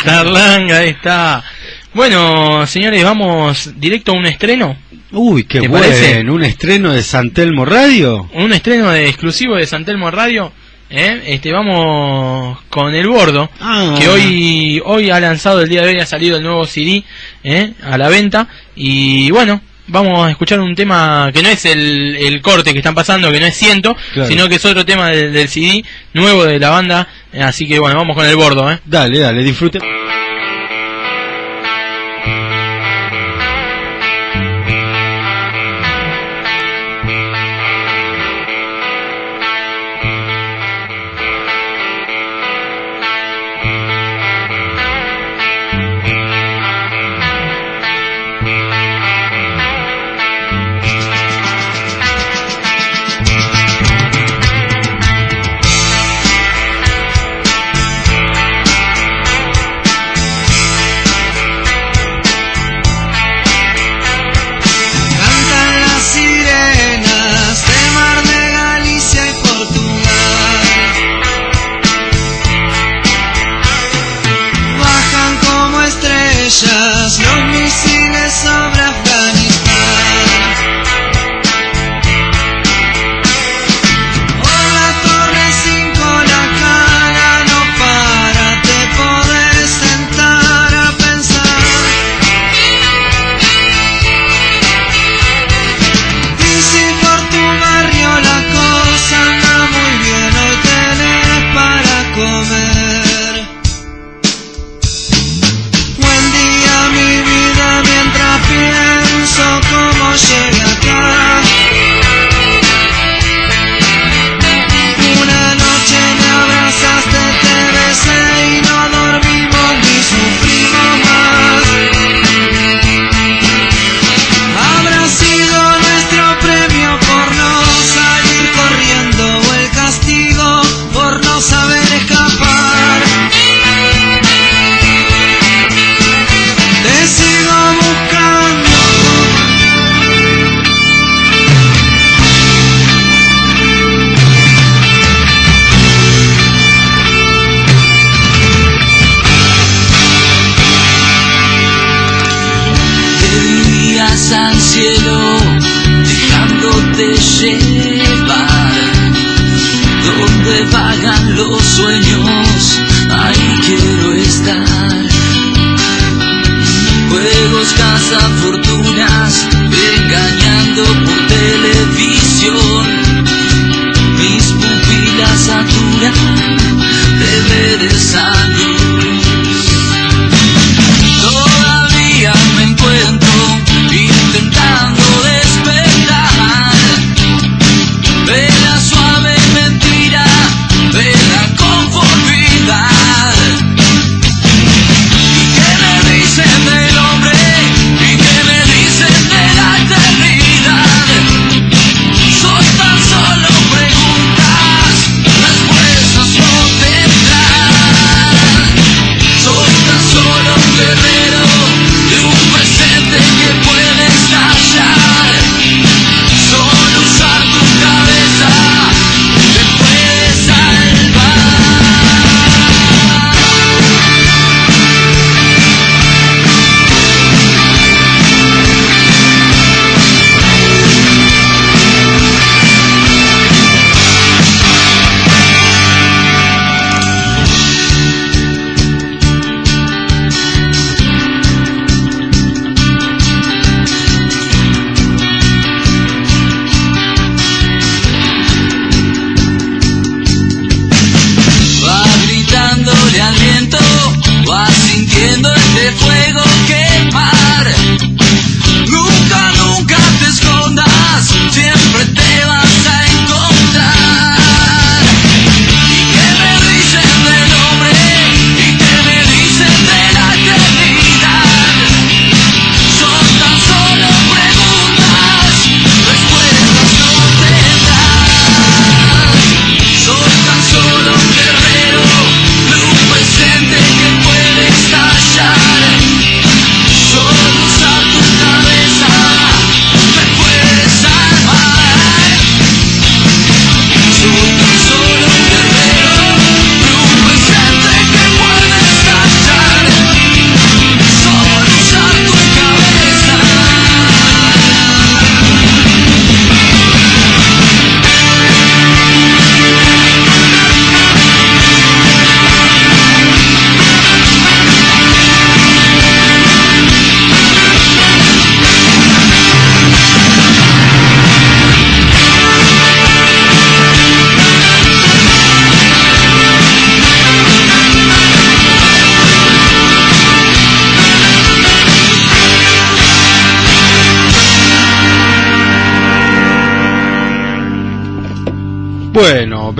Speaker 1: Carlanga, ahí está. Bueno, señores, vamos directo a un estreno.
Speaker 2: Uy, qué
Speaker 1: ¿Te
Speaker 2: bueno,
Speaker 1: parece?
Speaker 2: un estreno de San Telmo Radio.
Speaker 1: Un estreno de exclusivo de San Telmo Radio. ¿Eh? Este, vamos con el bordo.
Speaker 2: Ah.
Speaker 1: Que hoy, hoy ha lanzado, el día de hoy ha salido el nuevo CD ¿eh? a la venta. Y bueno, vamos a escuchar un tema que no es el, el corte que están pasando, que no es ciento,
Speaker 2: Claro.
Speaker 1: sino que es otro tema del, del CD nuevo de la banda. Así que bueno, vamos con el bordo. ¿eh?
Speaker 2: Dale, dale, disfrute.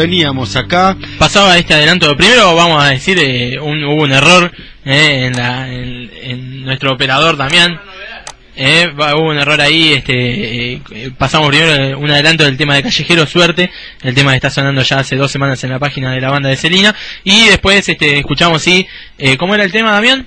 Speaker 2: Veníamos acá.
Speaker 1: Pasaba este adelanto. Primero vamos a decir, eh, un- hubo un error eh, en, la- en- nuestro operador Damián. Eh, hubo un error ahí, este, eh, pasamos primero eh, un adelanto del tema de Callejero Suerte, el tema que está sonando ya hace dos semanas en la página de la banda de Celina, y después este, escuchamos, sí, ¿cómo era el tema, Damián?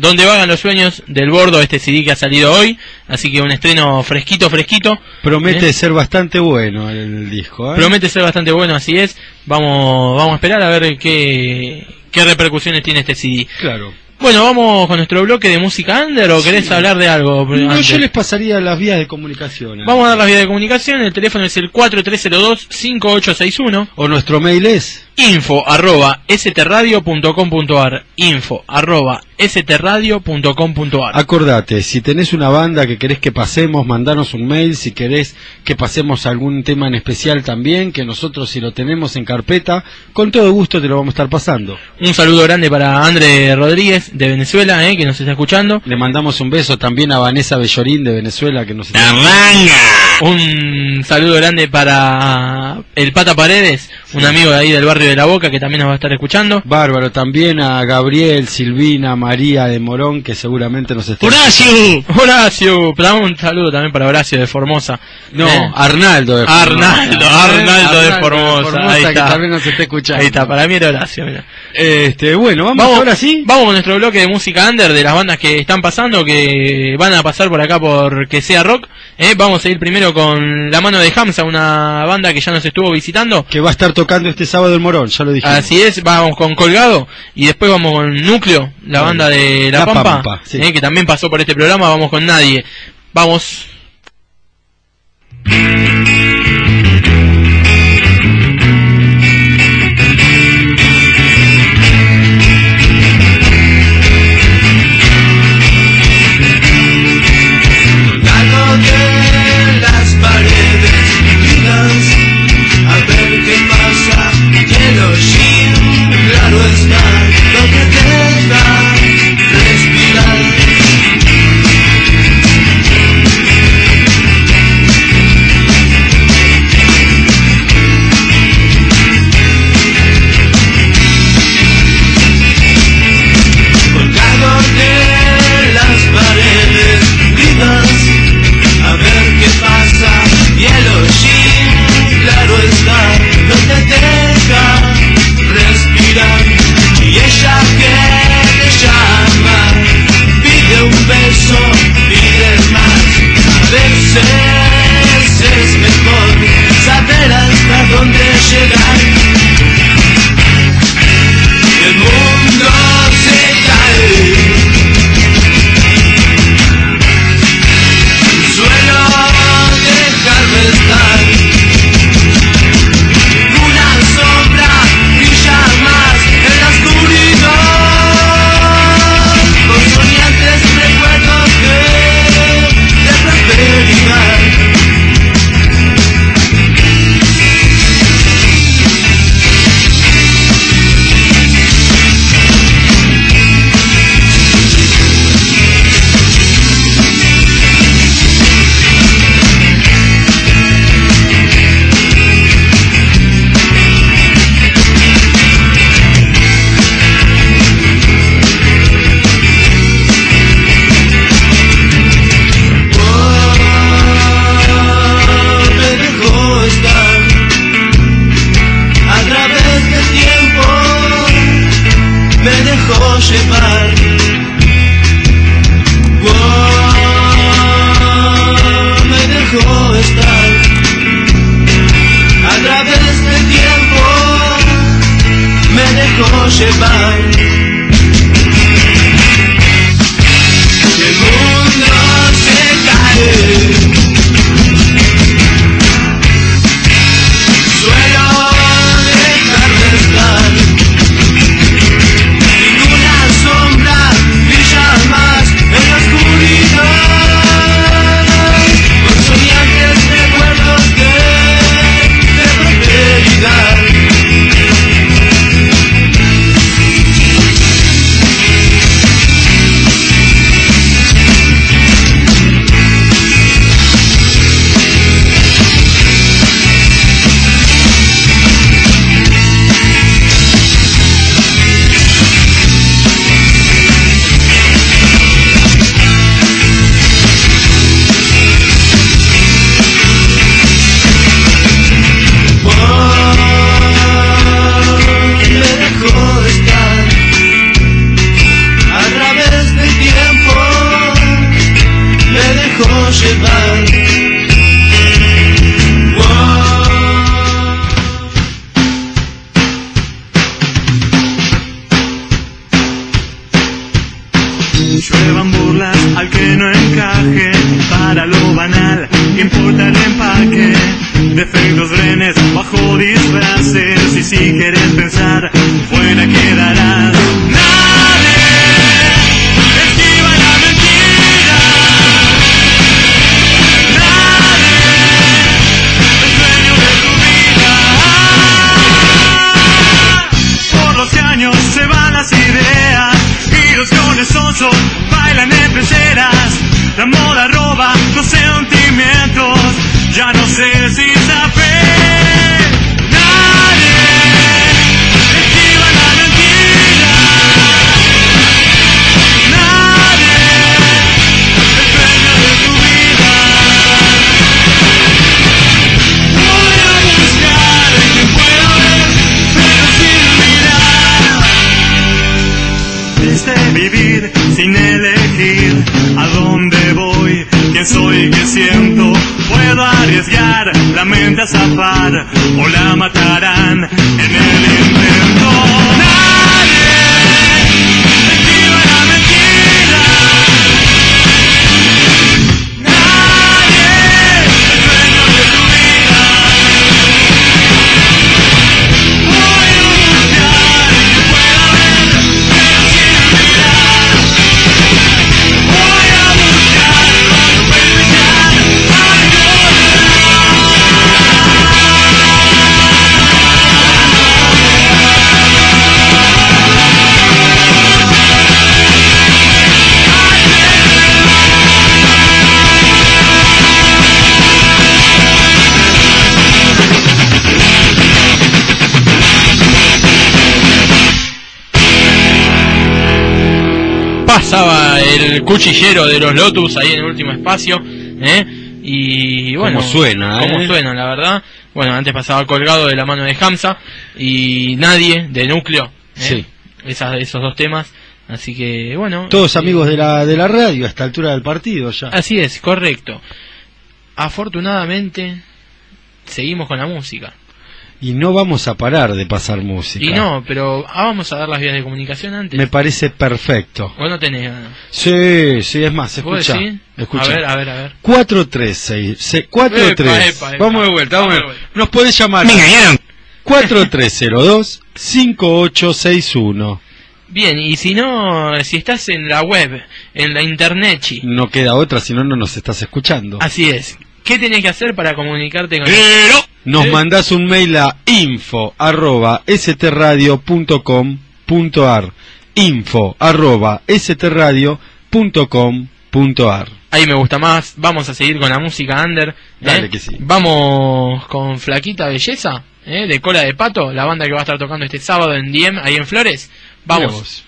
Speaker 1: Donde vagan los sueños del bordo, este CD que ha salido hoy, así que un estreno fresquito, fresquito.
Speaker 2: Promete
Speaker 1: ¿Eh?
Speaker 2: ser bastante bueno el disco. ¿eh?
Speaker 1: Promete ser bastante bueno, así es. Vamos, vamos a esperar a ver qué, qué repercusiones tiene este CD.
Speaker 2: Claro.
Speaker 1: Bueno, vamos con nuestro bloque de música under o querés hablar de algo.
Speaker 2: No,
Speaker 1: antes?
Speaker 2: yo les pasaría las vías de comunicación. ¿eh?
Speaker 1: Vamos a dar las vías de comunicación. El teléfono es el 4302-5861.
Speaker 2: O nuestro mail es
Speaker 1: Info arroba stradio.com.ar Info arroba stradio.com.ar
Speaker 2: Acordate, si tenés una banda que querés que pasemos, mandanos un mail. Si querés que pasemos algún tema en especial también, que nosotros si lo tenemos en carpeta, con todo gusto te lo vamos a estar pasando.
Speaker 1: Un saludo grande para André Rodríguez de Venezuela, eh, que nos está escuchando.
Speaker 2: Le mandamos un beso también a Vanessa Bellorín de Venezuela que nos está
Speaker 1: Un saludo grande para el Pata Paredes, un amigo de ahí del barrio de La Boca que también nos va a estar escuchando.
Speaker 2: Bárbaro, también a Gabriel, Silvina, María de Morón que seguramente nos está
Speaker 1: ¡Horacio! ¡Horacio! Un saludo también para Horacio de Formosa.
Speaker 2: No,
Speaker 1: Eh,
Speaker 2: Arnaldo de Formosa.
Speaker 1: Arnaldo,
Speaker 2: ¿Eh?
Speaker 1: Arnaldo de Formosa. Ahí
Speaker 2: que
Speaker 1: está.
Speaker 2: también nos está escuchando.
Speaker 1: Ahí está, para mí era Horacio, mira.
Speaker 2: Este, bueno, vamos, ahora sí.
Speaker 1: Vamos con nuestro bloque de música under de las bandas que están pasando, que van a pasar por acá por que sea rock. ¿eh? Vamos a ir primero con La Mano de Hamza, una banda que ya nos estuvo visitando.
Speaker 2: Que va a estar tocando este sábado el Morón, ya lo dijimos.
Speaker 1: Así es, vamos con Colgado y después vamos con Núcleo, la banda de La,
Speaker 2: La
Speaker 1: Pampa,
Speaker 2: Pampa, sí.
Speaker 1: ¿eh? que también pasó por este programa. Vamos con Nadie. Vamos.
Speaker 9: Dejó llevar.
Speaker 1: Cuchillero de los Lotus ahí en el último espacio, ¿eh? Y bueno,
Speaker 2: Cómo suena, ¿eh?
Speaker 1: suena, la verdad. Bueno, antes pasaba colgado de la mano de Hamza y nadie de núcleo, ¿eh?
Speaker 2: Sí.
Speaker 1: Esas, esos dos temas. Así que, bueno.
Speaker 2: Todos
Speaker 1: eh,
Speaker 2: amigos de la, de la radio a esta altura del partido ya.
Speaker 1: Así es, correcto. Afortunadamente, seguimos con la música.
Speaker 2: Y no vamos a parar de pasar música.
Speaker 1: Y no, pero ah, vamos a dar las vías de comunicación antes.
Speaker 2: Me parece perfecto.
Speaker 1: ¿O no tenés ganas?
Speaker 2: Sí, sí, es más,
Speaker 1: ¿Vos
Speaker 2: escucha. escucha.
Speaker 1: A ver, a ver, a ver.
Speaker 2: 436, se- 43.
Speaker 1: Epa, epa, epa.
Speaker 2: Vamos de vuelta, vamos. Nos podés llamar.
Speaker 1: Me engañaron.
Speaker 2: 4302 5861.
Speaker 1: Bien, y si no, si estás en la web, en la internet, chi,
Speaker 2: No queda otra, si no, no nos estás escuchando.
Speaker 1: así es. ¿Qué tenés que hacer para comunicarte con
Speaker 2: Nos
Speaker 1: ¿Eh?
Speaker 2: mandás un mail a info arroba info arroba
Speaker 1: Ahí me gusta más. Vamos a seguir con la música under. ¿eh?
Speaker 2: Dale que sí.
Speaker 1: Vamos con Flaquita Belleza, ¿eh? de Cola de Pato, la banda que va a estar tocando este sábado en Diem, ahí en Flores. Vamos.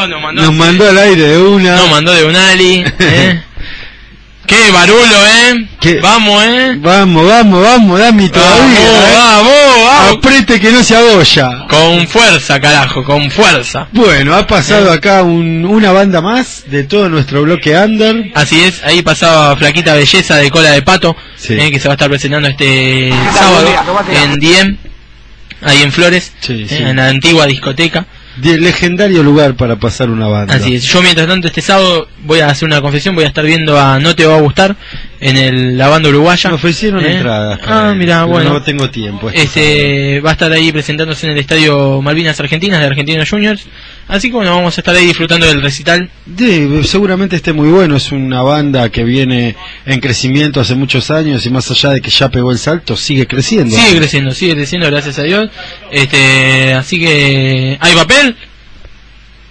Speaker 1: Mandó, nos mandó.
Speaker 2: nos mandó al aire de una.
Speaker 1: Nos mandó de un Ali. ¿eh? Qué barulo, ¿eh?
Speaker 2: ¿Qué?
Speaker 1: Vamos, ¿eh?
Speaker 2: Vamos, vamos, vamos, Dami todavía. ¿eh?
Speaker 1: Vamos.
Speaker 2: Apriete que no se abolla.
Speaker 1: Con fuerza, carajo, con fuerza.
Speaker 2: Bueno, ha pasado acá un- una banda más de todo nuestro bloque under.
Speaker 1: Así es, ahí pasaba Flaquita Belleza de Cola de Pato,
Speaker 2: Sí.
Speaker 1: eh, que se va a estar presentando este sábado en Diem, ahí en Flores,
Speaker 2: Sí,
Speaker 1: eh,
Speaker 2: sí.
Speaker 1: en la antigua discoteca.
Speaker 2: De legendario lugar para pasar una banda.
Speaker 1: Así es. Yo mientras tanto este sábado voy a hacer una confesión, voy a estar viendo a No te va a gustar en el la banda uruguaya.
Speaker 2: Me ofrecieron
Speaker 1: ¿eh?
Speaker 2: entradas.
Speaker 1: Ah, mira, bueno.
Speaker 2: No tengo tiempo. este
Speaker 1: va a estar ahí presentándose en el estadio Malvinas Argentinas de Argentinos Juniors. Así que bueno, vamos a estar ahí disfrutando del recital.
Speaker 2: Sí, seguramente esté muy bueno. Es una banda que viene en crecimiento hace muchos años y más allá de que ya pegó el salto, sigue creciendo.
Speaker 1: Sigue creciendo, sigue creciendo, gracias a Dios. Este, así que ¿hay papel?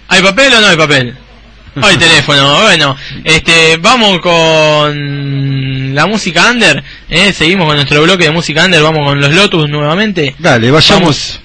Speaker 1: ¿Hay papel o no hay papel? Hay teléfono, bueno, este, vamos con la música under, ¿eh? seguimos con nuestro bloque de música under, vamos con los Lotus nuevamente.
Speaker 2: Dale, vayamos.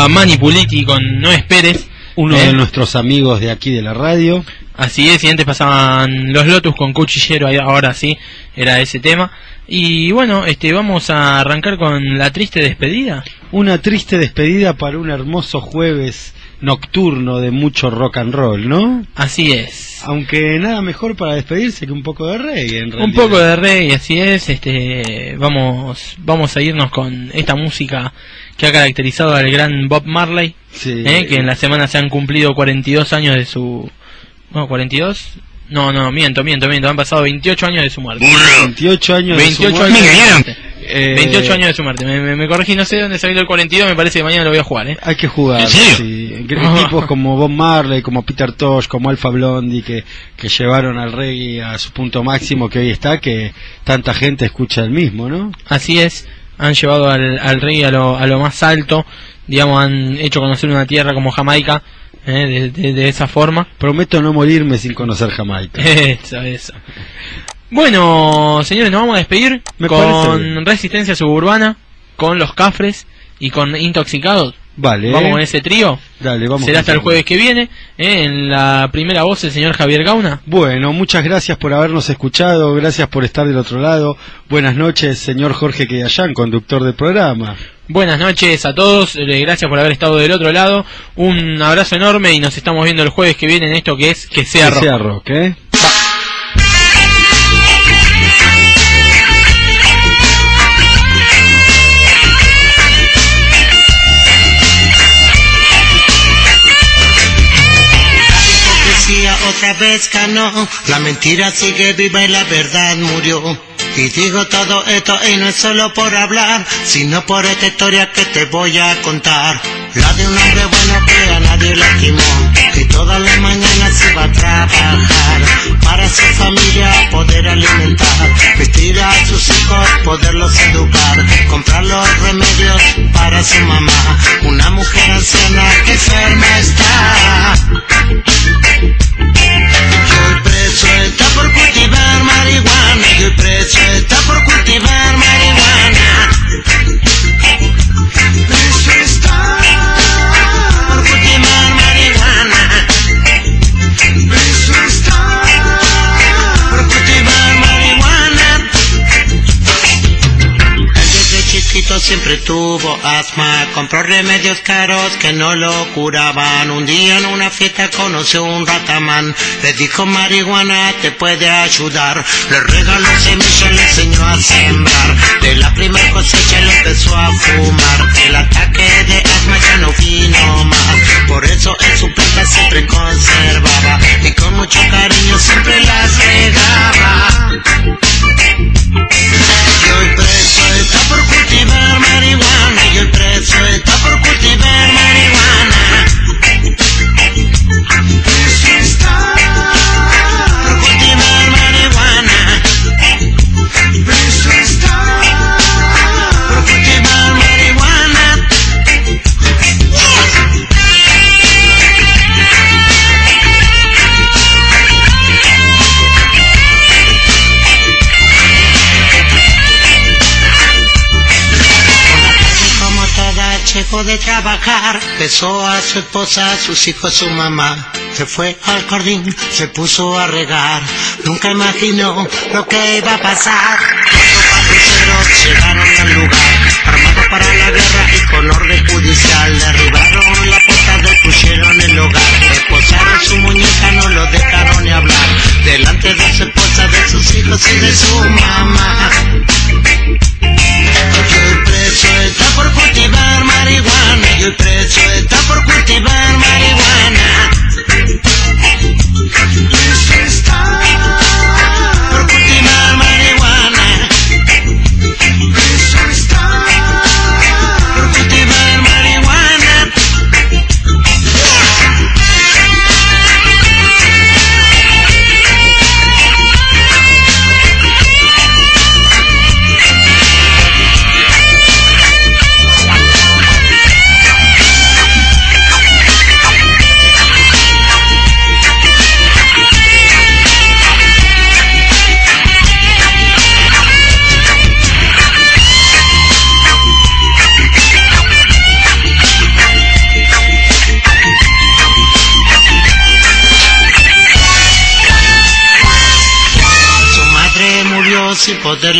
Speaker 1: Pasaba Manipuliti con No Esperes.
Speaker 2: Uno
Speaker 1: ¿eh?
Speaker 2: de nuestros amigos de aquí de la radio.
Speaker 1: Así es, y antes pasaban los Lotus con Cuchillero, ahora sí, era ese tema. Y bueno, este vamos a arrancar con la triste despedida.
Speaker 2: Una triste despedida para un hermoso jueves nocturno de mucho rock and roll, ¿no?
Speaker 1: Así es.
Speaker 2: Aunque nada mejor para despedirse que un poco de reggae, en realidad.
Speaker 1: Un poco de rey, así es. Este, vamos, vamos a irnos con esta música que ha caracterizado al gran Bob Marley,
Speaker 2: Sí.
Speaker 1: ¿eh? que en la semana se han cumplido 42 años de su, no, 42. No, no, miento, miento, miento. Han pasado 28 años de su muerte.
Speaker 2: 28 años de su
Speaker 1: 28
Speaker 2: muerte.
Speaker 1: años de su muerte.
Speaker 2: Eh,
Speaker 1: 28 años de su muerte. Me, me, me corregí, no sé de dónde salió el 42. Me parece que mañana lo voy a jugar, ¿eh?
Speaker 2: Hay que jugar,
Speaker 1: ¿En serio?
Speaker 2: sí. Tipos como Bob Marley, como Peter Tosh, como Alpha Blondie, que, que llevaron al reggae a su punto máximo que hoy está, que tanta gente escucha el mismo, ¿no?
Speaker 1: Así es, han llevado al, al rey a lo, a lo más alto, digamos, han hecho conocer una tierra como Jamaica, eh, de, de- de esa forma.
Speaker 2: Prometo no morirme sin conocer Jamaica.
Speaker 1: Eso, eso. Bueno, señores, nos vamos a despedir
Speaker 2: Me
Speaker 1: con. Resistencia Suburbana, con Los Cafres y con Intoxicados.
Speaker 2: Vale.
Speaker 1: Vamos con ese trío.
Speaker 2: Dale, vamos.
Speaker 1: Será hasta el jueves que viene. eh, en la primera voz el señor Javier Gauna.
Speaker 2: Bueno, muchas gracias por habernos escuchado, gracias por estar del otro lado. Buenas noches, señor Jorge Quedayán, conductor del programa.
Speaker 1: Buenas noches a todos, eh, gracias por haber estado del otro lado. Un abrazo enorme y nos estamos viendo el jueves que viene en esto que es Que sea
Speaker 2: Que
Speaker 1: rock.
Speaker 2: sea rock, ¿eh?
Speaker 11: hipocresía otra vez ganó, la mentira sigue viva y la verdad murió. Y digo todo esto y no es solo por hablar, sino por esta historia que te voy a contar. La de un hombre bueno que a nadie lastimó, y todas las mañanas se va a trabajar, para su familia poder alimentar, vestir a sus hijos, poderlos educar, comprar los remedios para su mamá. Una mujer anciana que enferma está. Y preso está por marihuana. Y hoy preso está por cultivar marihuana. Siempre tuvo asma, compró remedios caros que no lo curaban. Un día en una fiesta conoció un ratamán, le dijo marihuana te puede ayudar. Le regaló semillas, le enseñó a sembrar. De la primera cosecha le empezó a fumar. El ataque de asma ya no vino más, por eso en su planta siempre conservaba y con mucho cariño siempre las regaba. Y de trabajar, besó a su esposa, a sus hijos, su mamá. Se fue al jardín, se puso a regar. Nunca imaginó lo que iba a pasar. Patrulleros llegaron al lugar, armados para la guerra y con orden judicial. Derribaron la puerta, destruyeron el hogar. Esposaron su muñeca, no lo dejaron ni hablar. Delante de su esposa, de sus hijos y de su mamá. Y el preso está por cultivar marihuana. Y el preso está por cultivar marihuana.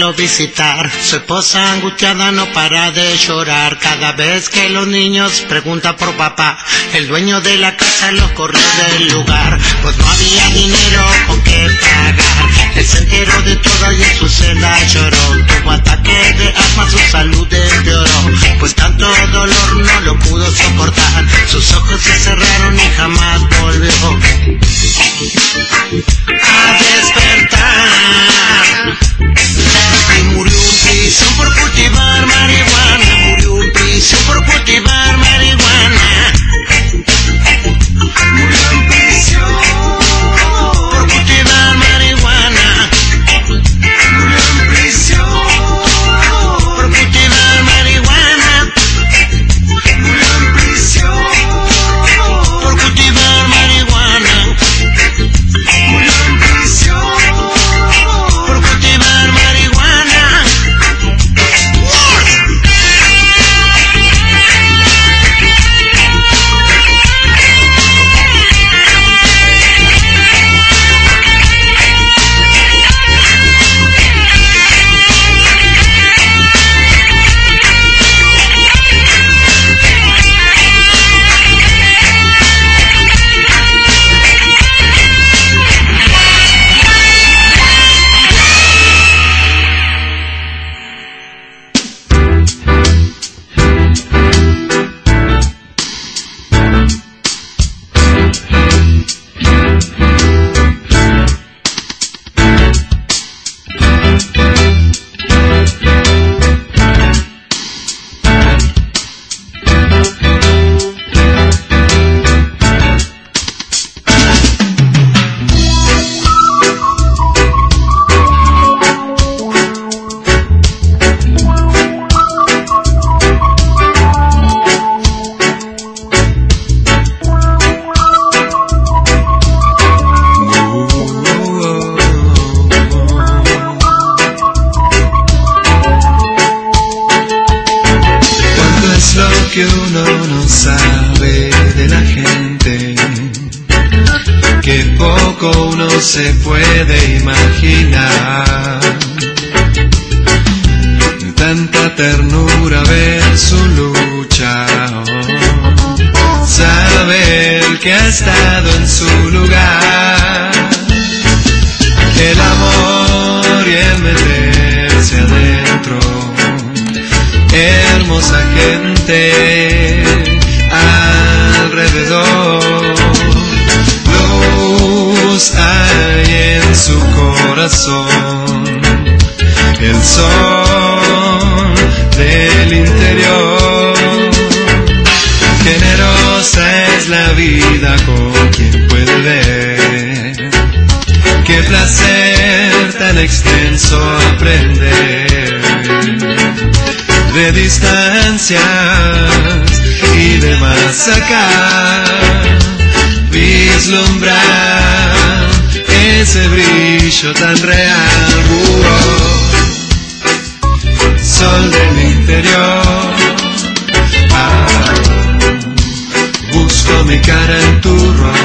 Speaker 11: Visitar. Su esposa angustiada no para de llorar. Cada vez que los niños preguntan por papá, el dueño de la casa los corrió del lugar. Pues no había dinero con qué pagar. Él se enteró de todo y en su celda lloró. Tuvo ataque de asma, su salud empeoró. Pues tanto dolor no lo pudo soportar. Sus ojos se cerraron y jamás volvió a despertar. Murió en prisión por cultivar marihuana. Murió en prisión por cultivar marihuana. Murió
Speaker 6: distancias y demás acá vislumbrar ese brillo tan real. Uh -oh. Sol del interior, ah, busco mi cara en tu rostro